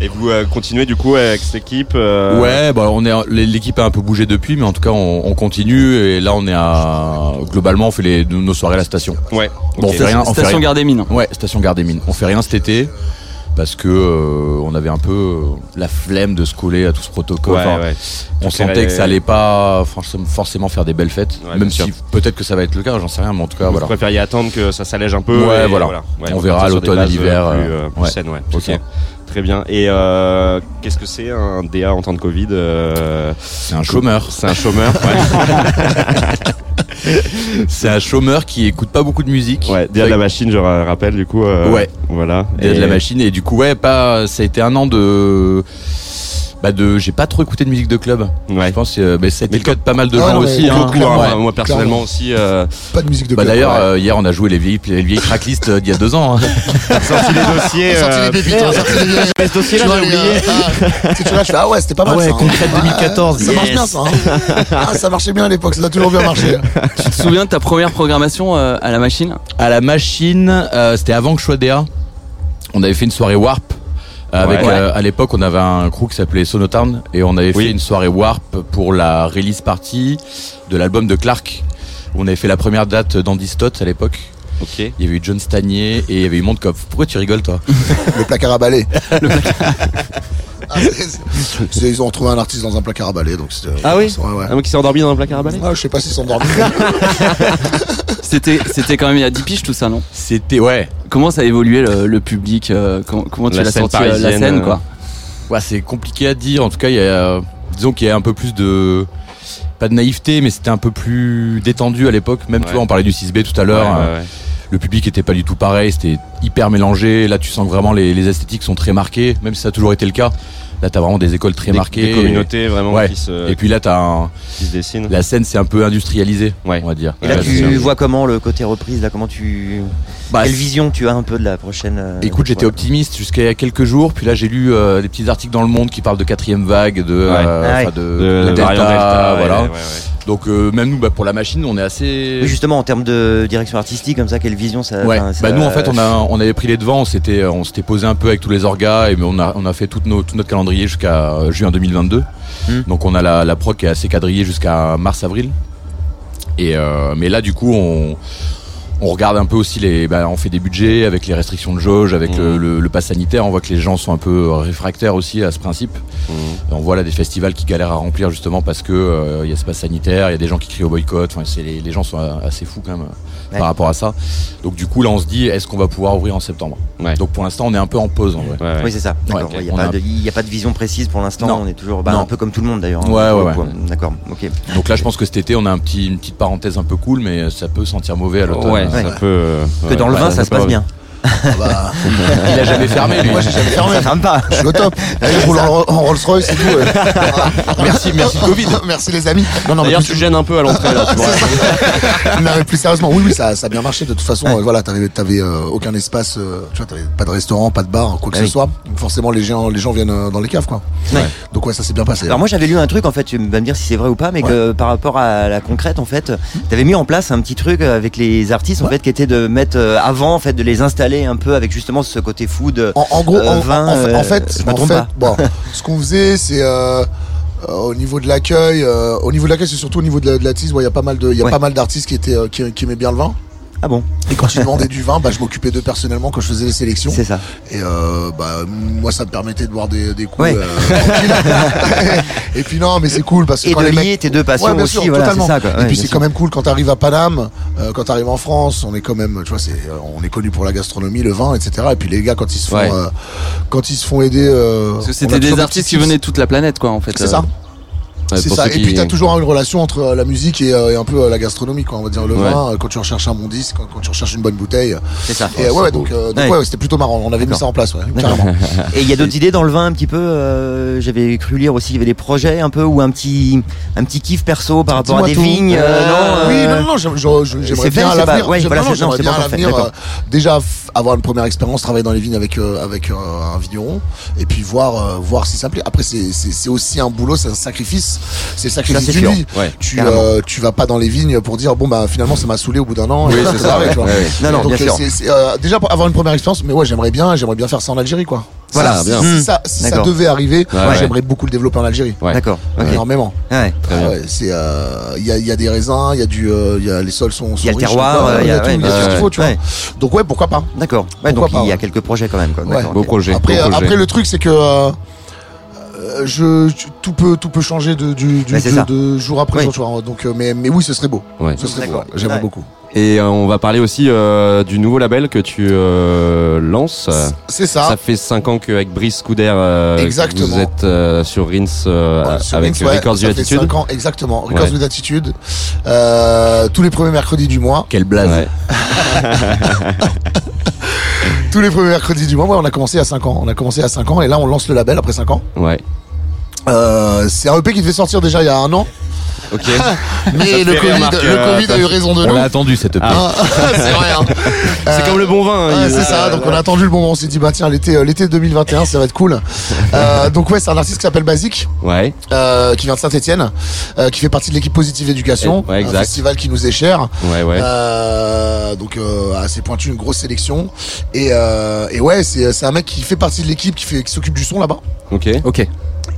Et vous euh, continuez du coup avec cette équipe euh, Ouais, bah on est l'équipe a un peu bougé depuis, mais en tout cas on, on continue et là on est à globalement on fait les, nos soirées à la station. Ouais. Bon, on fait rien, on fait Station rien. Gare des Mines. Ouais, station Gare des Mines. On fait rien cet été parce que euh, on avait un peu euh, la flemme de se coller à tout ce protocole. Ouais, Enfin, ouais. On les- sentait que ça allait pas forcément, faire des belles fêtes, Ouais, même si peut-être que ça va être le cas, j'en sais rien, mais en tout cas Vous voilà. préfériez attendre que ça s'allège un peu. Ouais, voilà. On verra l'automne et l'hiver, euh, Plus, euh, plus ça. Très bien. Et euh, qu'est-ce que c'est un DA en temps de Covid C'est un chômeur. C'est un chômeur. C'est un chômeur qui écoute pas beaucoup de musique. ouais. DA de la machine, je ra- rappelle du coup. euh, Ouais. Voilà. Et de la machine et du coup ouais pas ça a été un an de bah de j'ai pas trop écouté de musique de club Ouais. je pense euh, bah, ça a été Mais le cas de pas mal de Ah gens ouais, aussi hein. Beaucoup, hein. Ouais. Moi personnellement aussi. euh, Pas de musique de bah club. d'ailleurs ouais. euh, hier on a joué les vieilles les vieilles tracklists d'il y a deux ans hein. sorti les dossiers. On a sorti les pépites, on a sorti les vieilles- Ce j'ai les, oublié. ah, tu ah ouais, c'était pas mal. Ah ouais, ça, hein. Concrète 2014, Ça marche bien, ça. Ah, ça marchait bien à l'époque, ça a toujours bien marché. Tu te souviens de ta première programmation à la machine? À la machine c'était avant que je sois DA on avait fait une soirée Warp avec Ouais. euh, à l'époque on avait un crew qui s'appelait Sonotown et on avait Oui. fait une soirée Warp pour la release party de l'album de Clark on avait fait la première date d'Andy Stott à l'époque Ok. Il y avait eu John Stanier et il y avait eu Mondkopf. Pourquoi tu rigoles toi? Le placard à balai. Ah, c'est- ils ont retrouvé un artiste dans un placard à balai, donc c'était. Ah oui Ouais, ouais. Un mec qui s'est endormi dans un placard à balai Ah, je sais pas s'ils sont dormis. C'était c'était quand même il y a 10 piges tout ça non? C'était ouais. Comment ça a évolué le, le public euh, Comment, comment tu La l'as senti euh, la scène euh, quoi? Ouais, c'est compliqué à dire. En tout cas, il y a, disons qu'il y a un peu plus de, pas de naïveté, mais c'était un peu plus détendu à l'époque. Même tu vois, on parlait du 6B tout à l'heure. Ouais, ouais, ouais. Le public était pas du tout pareil. C'était hyper mélangé. Là, tu sens que vraiment les, les esthétiques sont très marquées, même si ça a toujours été le cas. Là, t'as vraiment des écoles très Des- marquées. Des communautés vraiment Ouais. qui se, Et puis là, t'as un, qui se dessinent. la scène, c'est un peu industrialisé, Ouais. on va dire. Et là, Ouais, tu vois comment le côté reprise là Comment tu Bah, Quelle vision tu as un peu de la prochaine euh, Écoute, j'étais optimiste jusqu'à il y a quelques jours, puis là j'ai lu euh, des petits articles dans le Monde qui parlent de quatrième vague, de, euh, Ah de, De, de Delta, Delta, voilà. ouais, ouais. Donc euh, même nous, bah, pour la machine, on est assez. Oui, justement en termes de direction artistique comme ça, quelle vision ça Ouais. enfin, ça- Bah nous en fait on a on avait pris les devants, on s'était on s'était posé un peu avec tous les orgas et mais on a on a fait tout, nos, tout notre calendrier jusqu'à euh, juin 2022. Hmm. Donc on a la la proc qui est assez quadrillée jusqu'à mars avril. Et euh, mais là du coup on on regarde un peu aussi les. Bah, on fait des budgets avec les restrictions de jauge, avec Mmh. le, le, le pass sanitaire. On voit que les gens sont un peu réfractaires aussi à ce principe. Mmh. Et on voit là des festivals qui galèrent à remplir justement parce que euh, il y a ce pass sanitaire, il y a des gens qui crient au boycott. Enfin, c'est les, les gens sont euh, assez fous quand même euh, Ouais. par rapport à ça. Donc du coup là, on se dit, est-ce qu'on va pouvoir ouvrir en septembre? Donc pour l'instant, on est un peu en pause en vrai. Oui, c'est ça. D'accord. Ouais, Il n'y a, a pas de- il y a pas de vision précise pour l'instant. Non. On est toujours bah, un peu comme tout le monde d'ailleurs. hein, Ouais, pour ouais, ouais. D'accord. Ok. Donc là, je pense que cet été, on a un petit, une petite parenthèse un peu cool, mais ça peut sentir mauvais à l'automne. Ouais, ça peut. euh, Que ouais, dans le vin, ça se passe bien. Bah, Il a jamais fermé, lui. Moi, j'ai jamais fermé. Ça ferme pas. Je suis au top. Je roule en, en Rolls Royce et tout. ouais. Merci, merci Covid. merci les amis. Non, non, mais D'ailleurs, plus- tu gênes un peu à l'entrée là, tu vois. non, mais plus sérieusement, oui, oui, ça, ça a bien marché. De toute façon, euh, voilà, t'avais, t'avais euh, aucun espace, euh, tu vois, t'avais pas de restaurant, pas de bar, quoi que Ah ce soit. Donc, forcément, les gens, les gens viennent euh, dans les caves, quoi. Ouais. Donc ouais, ça s'est bien passé. Alors moi j'avais lu un truc en fait, tu vas me dire si c'est vrai ou pas, mais que par rapport à la concrète en fait, t'avais mis en place un petit truc avec les artistes en fait qui était de mettre euh, avant en fait de les installer un peu avec justement ce côté food. En, en gros, euh, en, vin, en- en- en euh, fait, je me en trompe fait, pas. bon, ce qu'on faisait, c'est euh, au niveau de l'accueil. au niveau de l'accueil, c'est surtout au niveau de la, de la tise. ouais, Il y a pas mal de, il y a Ouais. pas mal d'artistes qui étaient, qui, qui aimaient bien le vin. Ah bon Et quand ils vendaient du vin, bah, je m'occupais d'eux personnellement quand je faisais les sélections. C'est ça. Et euh, bah, moi, ça me permettait de voir des, des coups Ouais. euh, tranquilles. et puis non, mais c'est cool parce que Et quand de les mecs- lier tes deux passions Ouais, bien aussi, sûr, voilà, totalement. c'est ça, quoi. et puis c'est quand même cool quand t'arrives à Paname, euh, quand t'arrives en France, on est quand même, tu vois, c'est, on est connu pour la gastronomie, le vin, etc. Et puis les gars, quand ils se font, Ouais. euh, quand ils se font aider, euh, Parce que c'était des artistes qui venaient de toute la planète, quoi, en fait. C'est euh. ça. Ouais, c'est ça. Et puis t'as toujours une relation entre euh, la musique et, euh, et un peu euh, la gastronomie, quoi. On va dire le Ouais. vin. Quand tu recherches un bon disque, quand, quand tu recherches une bonne bouteille. C'est ça. Et ouais, ouais, donc, euh, donc Ouais. ouais, c'était plutôt marrant. On avait mis ça en place, ouais, D'accord. carrément. Et il y a d'autres idées dans le vin un petit peu. euh, J'avais cru lire aussi qu'il y avait des projets un peu ou un petit un petit kiff perso par rapport à des tout. vignes. euh, non, oui, euh, non, non, j'aimerais c'est bien à l'avenir. j'aimerais bien à l'avenir déjà avoir une première expérience, travailler dans les vignes avec avec un vigneron, et puis voir voir si ça plaît. Après, c'est aussi un boulot, c'est un sacrifice. C'est d'une sûr. vie. Ouais, tu euh, tu vas pas dans les vignes pour dire bon bah finalement ça m'a saoulé au bout d'un an. Oui, et c'est ça, ouais. Non, non, Donc, bien euh, sûr. euh, déjà pour avoir une première expérience, mais ouais, j'aimerais bien, j'aimerais bien faire ça en Algérie, quoi. Voilà, Ça, bien. Si, ça, si ça devait arriver, Ouais, ouais. j'aimerais beaucoup le développer en Algérie. Ouais. D'accord. Énormément. Ouais. Ah c'est euh, il y, a, il y a des raisins, il y a du euh, il y a les sols sont, sont Il y a le riches, terroir, euh, il y a- tout, ouais, il y a bien tout ce qu'il faut, tu vois. Ouais. Donc ouais, pourquoi pas D'accord. Donc il y a quelques projets quand même. Quoi. Ouais. D'accord, Beau ok. projet. Après après le truc c'est que je, je- tout peut tout peut changer de du, du- de, de jour après Oui. jour. Donc euh, mais mais oui, ce serait beau. Ouais. Ce serait beau. J'aimerais Ouais. beaucoup. Et euh, on va parler aussi euh, du nouveau label que tu euh, lances. C'est ça. Ça fait 5 ans qu'avec Brice Couder, euh, vous êtes euh, sur Rins euh, Ouais, sur avec Rince, ouais, Records ça du fait Attitude. cinq ans, exactement. Records Ouais. with Attitude. Euh, tous les premiers mercredis du mois. Quelle blaze. Tous les premiers mercredis du mois. Ouais, on a commencé à 5 ans. On a commencé à 5 ans et là on lance le label après 5 ans. ouais. Euh, c'est un EP qui devait sortir déjà il y a un an. Ok. Mais le fait Covid, remarque, le euh, Covid a eu raison de On nous. l'a attendu cette EP. Ah, c'est vrai. hein. C'est Euh, comme le bon vin. Ouais, il- c'est ça, donc on a attendu le moment, on s'est dit bah tiens l'été euh, l'été 2021 ça va être cool. Euh, donc ouais c'est un artiste qui s'appelle Basique, Ouais. euh, qui vient de Saint-Etienne, qui fait partie de l'équipe Positive Éducation, Ouais, un exact. festival qui nous est cher. Ouais, ouais. Euh, donc euh, assez pointu, une grosse sélection. Et, euh, et ouais c'est c'est un mec qui fait partie de l'équipe, qui fait qui s'occupe du son là-bas. Ok. Ok.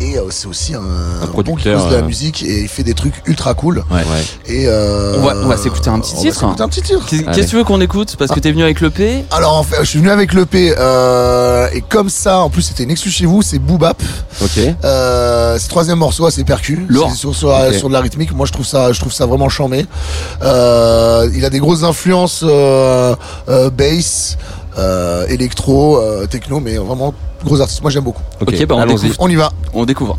Et euh, c'est aussi un, bon qui producteur, cause de la euh, musique et il fait des trucs ultra cool. Ouais. Et euh, On va, on va s'écouter un petit on va titre. un petit titre. Qu'est- Qu'est-ce que tu veux qu'on écoute Parce que t'es venu avec le P. Alors en fait, je suis venu avec le P euh, et comme ça, en plus c'était une exclu chez vous, c'est Boobap. Ok. Euh, c'est troisième morceau, c'est percu, sur, sur, Ok. sur de la rythmique. Moi je trouve ça, je trouve ça vraiment charmé. Euh, il a des grosses influences euh, euh, bass, euh, électro, euh, techno, mais vraiment gros artiste. Moi j'aime beaucoup. Ok, bah on découvre. On y va. On découvre.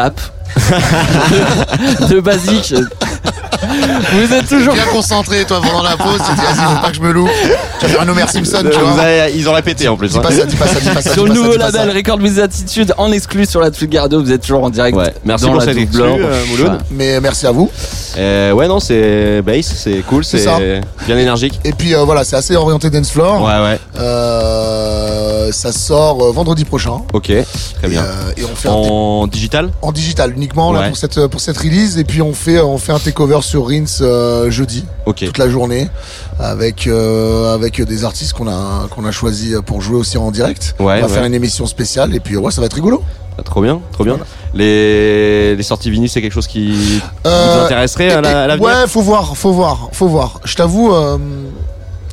Bap de Basique. Vous êtes toujours bien concentré, toi, pendant la pause. Tu dis, vas-y, faut pas que je me loupe. Tu vas faire un Homer Simpson, tu vois. avez- ils ont répété en plus. Dis pas ça, dis pas ça, dis pas ça. sur le nouveau label Record with Attitude en exclu sur la Tsugi Radio. Vous êtes toujours en direct. Ouais, merci dans pour la cette exclu, euh, Mouloud. Mais merci à vous. Euh, ouais, non, c'est bass, c'est cool, C'est bien énergique. Et puis euh, voilà, c'est assez orienté dance floor. Ouais, ouais. Euh, ça sort euh, vendredi prochain. Ok, très bien. Et, euh, et on fait un en digital? En digital uniquement là pour cette pour cette release et puis on fait on fait un takeover sur Rins euh, jeudi toute la journée avec euh, avec des artistes qu'on a qu'on a choisi pour jouer aussi en direct. Ouais, on va ouais. faire une émission spéciale et puis ouais ça va être rigolo. Ah, Trop bien, trop bien. Les, les sorties vinyles, c'est quelque chose qui vous Euh, intéresserait à la- à l'avenir? Ouais, faut voir, faut voir, faut voir. Je t'avoue,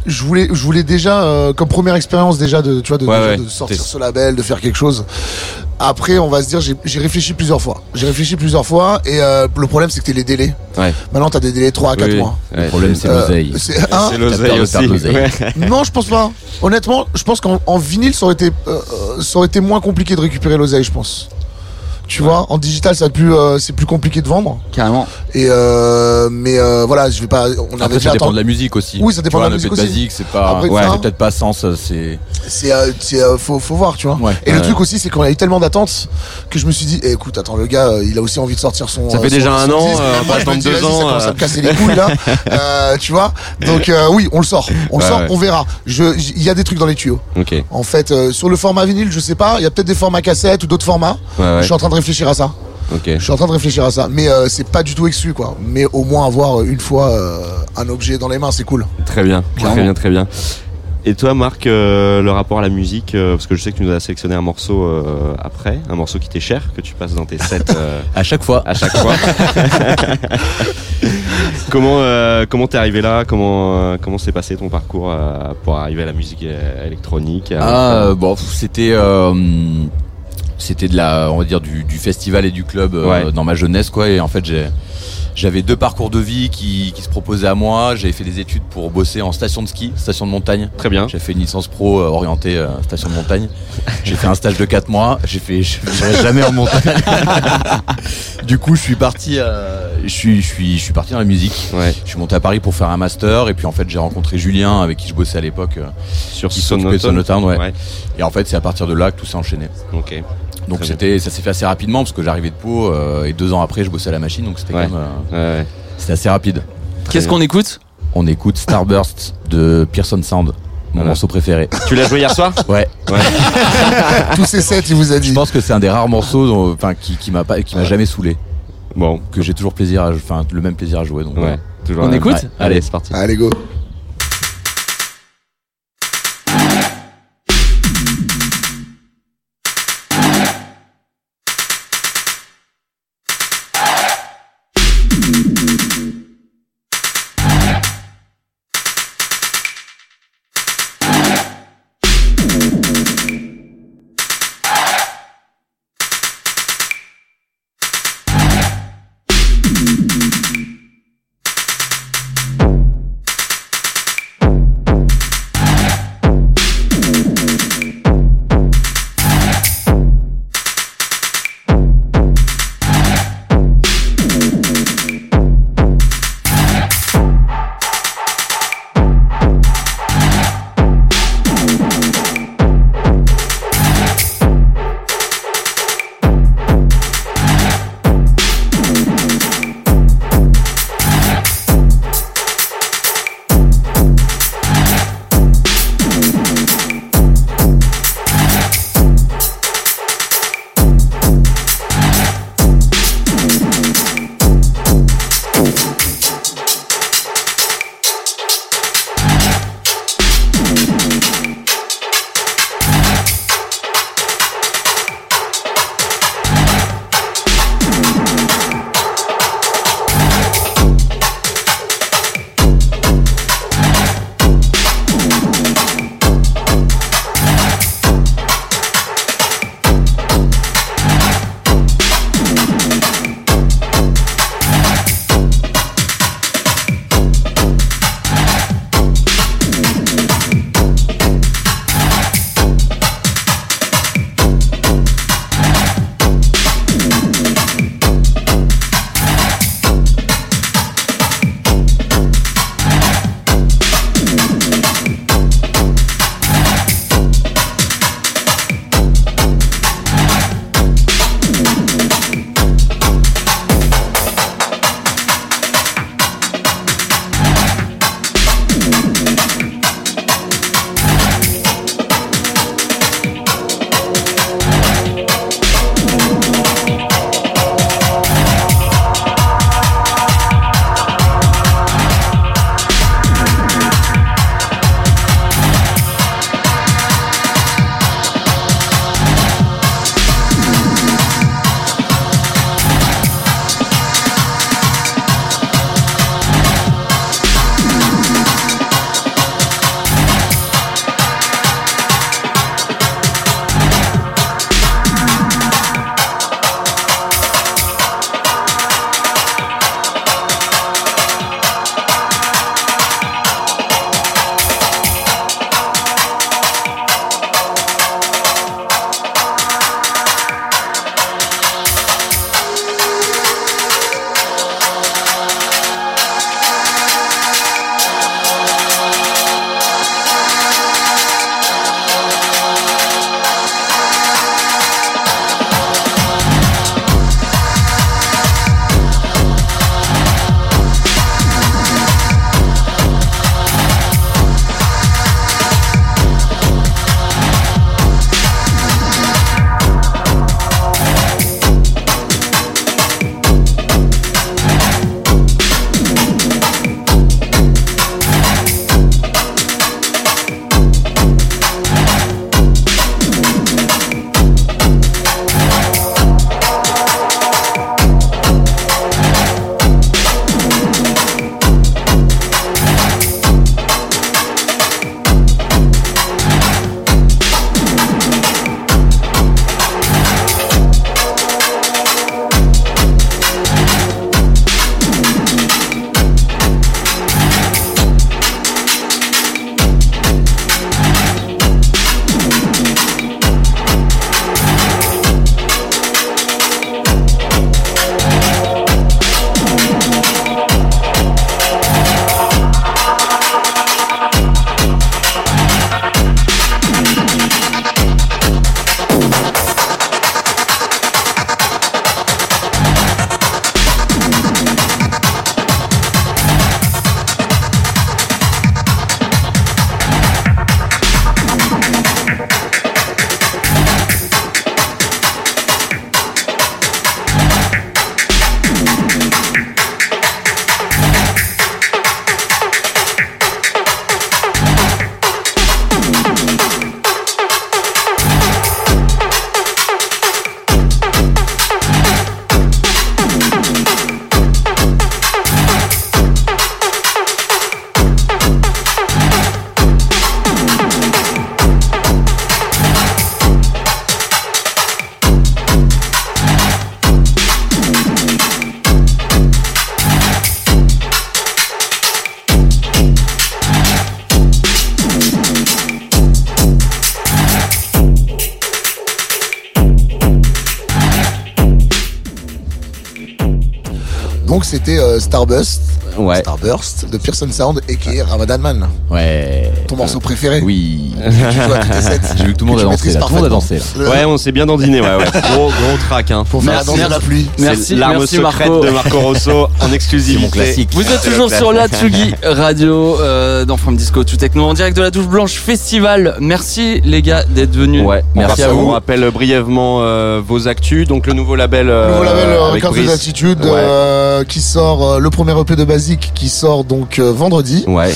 je voulais, je voulais déjà, euh, comme première expérience déjà de, tu vois, de, Ouais, déjà ouais. de sortir ce label, de faire quelque chose. Après, on va se dire, j'ai réfléchi plusieurs fois. J'ai réfléchi plusieurs fois et euh, le problème, c'est que t'es les délais. Ouais. Maintenant, t'as des délais 3 à 4 Oui, mois. ouais. Le problème, c'est Euh, l'oseille. c'est- hein C'est l'oseille aussi. non, je pense pas. Honnêtement, je pense qu'en en vinyle, ça aurait été, euh, euh, ça aurait été moins compliqué de récupérer l'oseille, je pense. Tu vois, en digital, ça a plus, euh, c'est plus compliqué de vendre. Carrément. Et euh, mais euh, voilà, je vais pas. On avait Après, déjà ça dépend de la musique aussi. Oui, ça dépend vois, de la musique aussi. basique, c'est pas. Après, ouais, c'est peut-être pas sens, c'est. C'est, euh, faut, faut voir, tu vois. Ouais. Et le truc aussi, c'est qu'on a eu tellement d'attentes que je me suis dit, eh, écoute, attends, le gars, il a aussi envie de sortir son. Ça fait son- déjà un son an, pas dis, deux ans, Ça me casser les couilles là, tu vois. Donc oui, on le sort, on le sort, on verra. Je, il y a des trucs dans les tuyaux. Ok. En fait, sur le format vinyle, je sais pas, il y a peut-être des formats cassettes ou d'autres formats. Je suis en train de réfléchir à ça. Je suis en train de réfléchir à ça, mais euh, c'est pas du tout exclu quoi. Mais au moins avoir euh, une fois euh, un objet dans les mains, c'est cool. Très bien, très bien, très bien. Et toi, Marc, euh, le rapport à la musique, euh, parce que je sais que tu nous as sélectionné un morceau euh, après, un morceau qui t'est cher, que tu passes dans tes sets À chaque fois. à chaque fois. comment comment t'es arrivé là? Comment comment s'est passé ton parcours pour arriver à la musique électronique à- Ah bon, c'était c'était de la, on va dire du, du festival et du club euh, Ouais. dans ma jeunesse quoi. Et en fait j'ai j'avais deux parcours de vie qui, qui se proposaient à moi. J'avais fait des études pour bosser en station de ski, station de montagne. Très bien. J'ai fait une licence pro euh, orientée euh, station de montagne. J'ai fait un stage de 4 mois. J'ai fait, je jamais en montagne. du coup, je suis parti, euh, je suis, je suis, je suis parti dans la musique. Ouais. Je suis monté à Paris pour faire un master et puis en fait j'ai rencontré Julien avec qui je bossais à l'époque. euh, Sur qui Sonoton. Sonotown, ouais. Ouais. Et en fait c'est à partir de là que tout s'est enchaîné. Ok. Donc c'était, ça s'est fait assez rapidement parce que j'arrivais de Pau euh, et deux ans après je bossais à la machine donc c'était Ouais. quand même, euh, Ouais, ouais. c'était assez rapide. Qu'est-ce qu'on écoute? On écoute Starburst de Pearson Sound, mon Voilà. morceau préféré. Tu l'as joué hier soir? Ouais. Ouais. Tous ces sets, il vous a dit. Je pense que c'est un des rares morceaux, enfin qui, qui m'a pas, qui m'a jamais saoulé, Bon. que j'ai toujours plaisir, à, enfin le même plaisir à jouer. Donc Ouais. voilà. Toujours On écoute Ouais. Allez, c'est parti. Allez go. Starburst, Ouais. Starburst de Pearson Sound et qui est Ramadan Man. Ouais. Ton morceau préféré Oui. Que tu joues à toutes les sets. J'ai vu que tout le monde a dansé. Tout le monde a dansé Ouais, on s'est bien dandiné, ouais, ouais. Gros, gros track, hein. Pour faire la danse de la pluie. Merci, l'arme merci secrète Marco. de Marco Rosso en exclusivité. Vous êtes toujours sur la Tsugi Radio euh, dans From Disco to Techno en direct de la Douche Blanche Festival. Merci les gars d'être venus. Ouais, merci à vous. On rappelle brièvement euh, vos actus. Donc le nouveau label. euh, Nouveau label euh, avec Records Brice. d'Attitude Ouais. euh, qui sort euh, le premier EP de Basic qui sort donc euh, vendredi Ouais.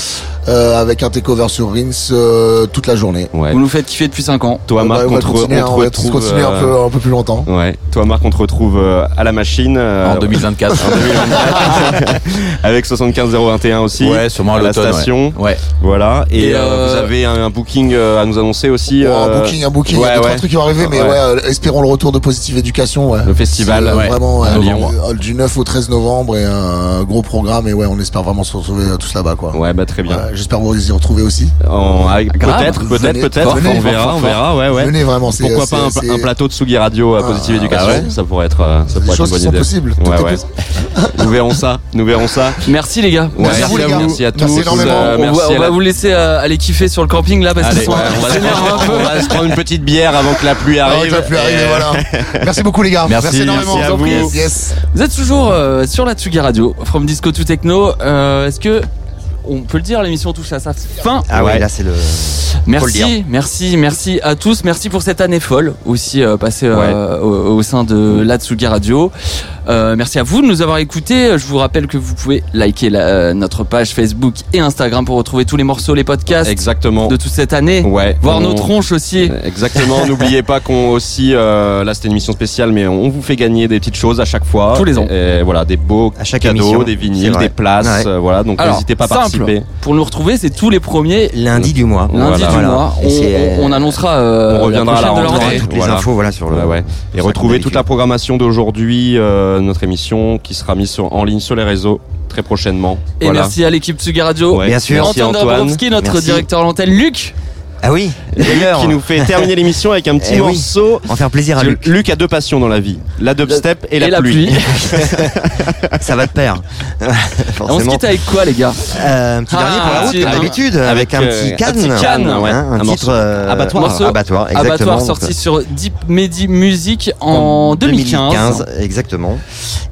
euh, avec un takeover sur Rins euh, toute la journée. Ouais. Vous nous faites kiffer depuis 5 ans. Toi, Euh, Marc, bah, on on va te, continuer, on te hein, on va retrouve. continuer un peu un peu plus longtemps. Ouais. Toi, Marc, on te retrouve euh, à la machine. euh, En 2024. en 2024. avec 75021 aussi. Ouais, sûrement à la ouais. station. Ouais. Voilà. Et, Et, euh, vous avez un, un booking euh, à nous annoncer aussi. Euh, un booking, un booking, il y ouais, a deux, trois ouais. trucs qui vont arriver, mais Ouais. ouais, espérons le retour de Positive Education. Ouais. Le festival, vraiment du 9 au 13 novembre et un gros programme et ouais, on espère vraiment se retrouver euh, tous là-bas quoi. Ouais, bah très bien. J'espère vous y retrouver aussi. En- avec- Grave. Peut-être, peut-être, peut-être. On verra, on verra. Ouais, ouais. Venez vraiment, c'est Pourquoi pas un, plateau de Sugi Radio à Positive Ah, Education ouais. Ça pourrait être, euh, ça des pourrait être choses une qui bonne sont idée. possibles. Tout Ouais, ouais. possible. Nous verrons ça. Nous verrons ça. Merci les gars. Ouais, Merci à vous. Merci à tous. Merci euh, on merci va, on vous laisser euh, aller kiffer sur le camping là parce Allez, sont ouais, on, va se prendre, peu. on va se prendre une petite bière avant que la pluie Ah, arrive. ouais, la pluie arrive, Et- et voilà. Merci beaucoup les gars. Merci, énormément. merci à vous. Yes. Vous êtes toujours euh, sur la Tsugi Radio, From Disco to Techno. Euh, Est-ce que on peut le dire, l'émission touche à sa fin. Ah ouais, là c'est le. Merci, merci, merci à tous. Merci pour cette année folle aussi euh, passée euh, au, au sein de la Tsugi Radio. Euh, merci à vous de nous avoir écoutés. Je vous rappelle que vous pouvez liker la- euh, notre page Facebook et Instagram pour retrouver tous les morceaux, les podcasts Exactement. de toute cette année. Ouais. Voir on- nos tronches aussi. Exactement. N'oubliez pas qu'on aussi, euh, là c'était une émission spéciale, mais on vous fait gagner des petites choses à chaque fois. Tous les ans. Et voilà, des beaux À chaque cadeaux, émission, des vinyles, des places. Ouais. euh, voilà, donc n'hésitez pas à simple. Participer. Pour nous retrouver, c'est tous les premiers Lundi du mois. lundi Voilà, du voilà. mois. On, on annoncera. euh, On reviendra à la rentrée. Toutes les infos voilà sur le. Ouais, ouais. Et retrouvez comme toute la programmation d'aujourd'hui, euh, notre émission qui sera mise sur- en ligne sur les réseaux très prochainement. Et Voilà. merci à l'équipe Tsugi Radio. Ouais. Bien sûr. Merci Antoine Antoine. Dabrowski, notre Merci. directeur à l'antenne, Luc. Ah oui. Qui nous fait terminer l'émission avec un petit Eh oui. morceau. en faire plaisir à Luc. Luc. a deux passions dans la vie, la dubstep et, la, pluie. Ça va de pair. On se quitte avec quoi, les gars Euh, un petit Ah, dernier pour la un route, petit- comme un- d'habitude, avec, avec, un euh, petit un canne. petit canne, ouais. Hein, un, Un titre morceau. euh, Abattoir. Morceau. Abattoir, exactement. Abattoir sorti sur Deep Medi Music en 2015. exactement.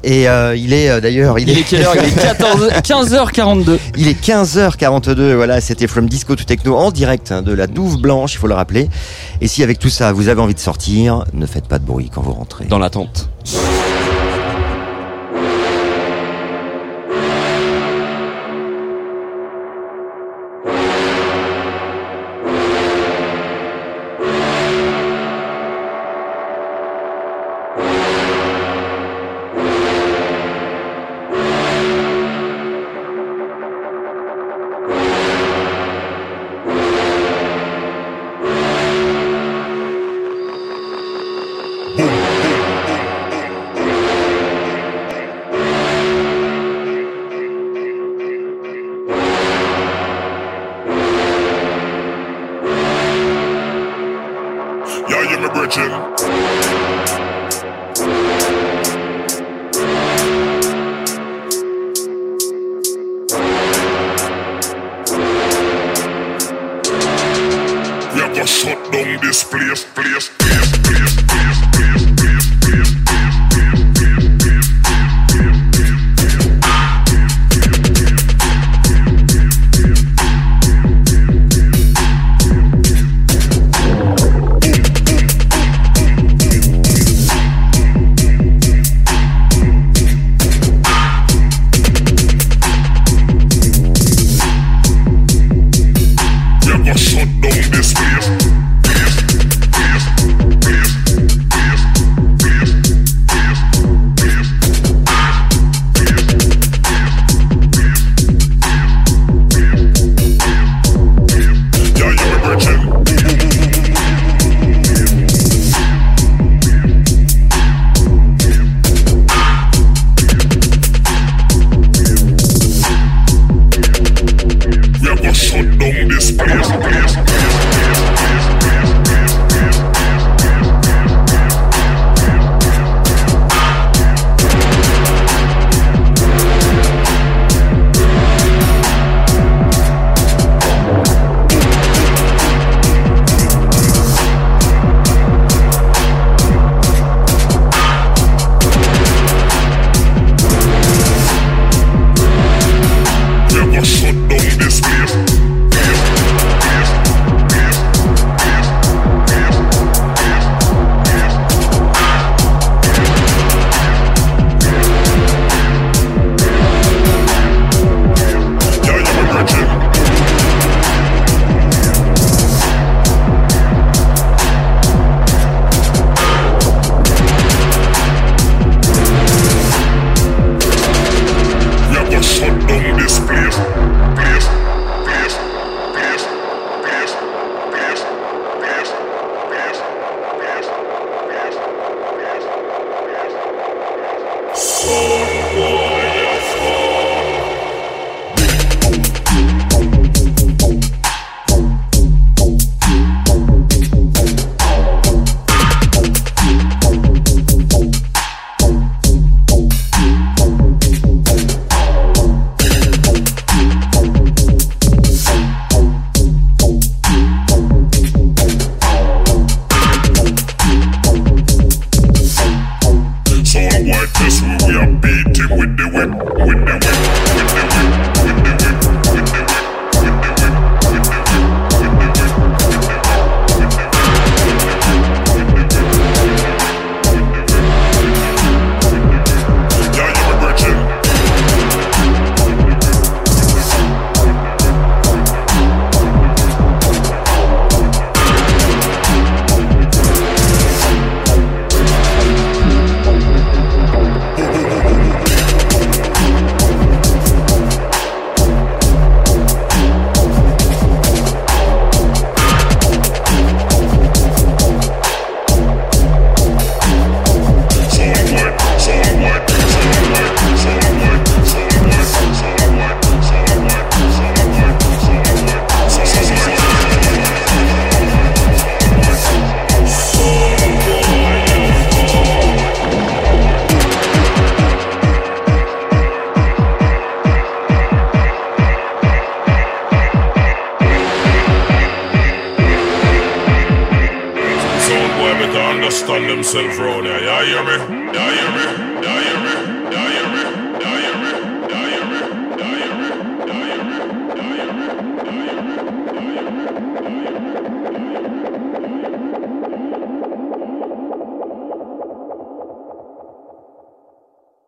Et euh, il est d'ailleurs, il, Il est quelle heure? Il est 14 15h42. Il est 15h42, voilà, c'était From Disco to Techno en direct hein, de la Douve Blanche, il faut le rappeler. Et si avec tout ça vous avez envie de sortir, ne faites pas de bruit quand vous rentrez. Dans l'attente.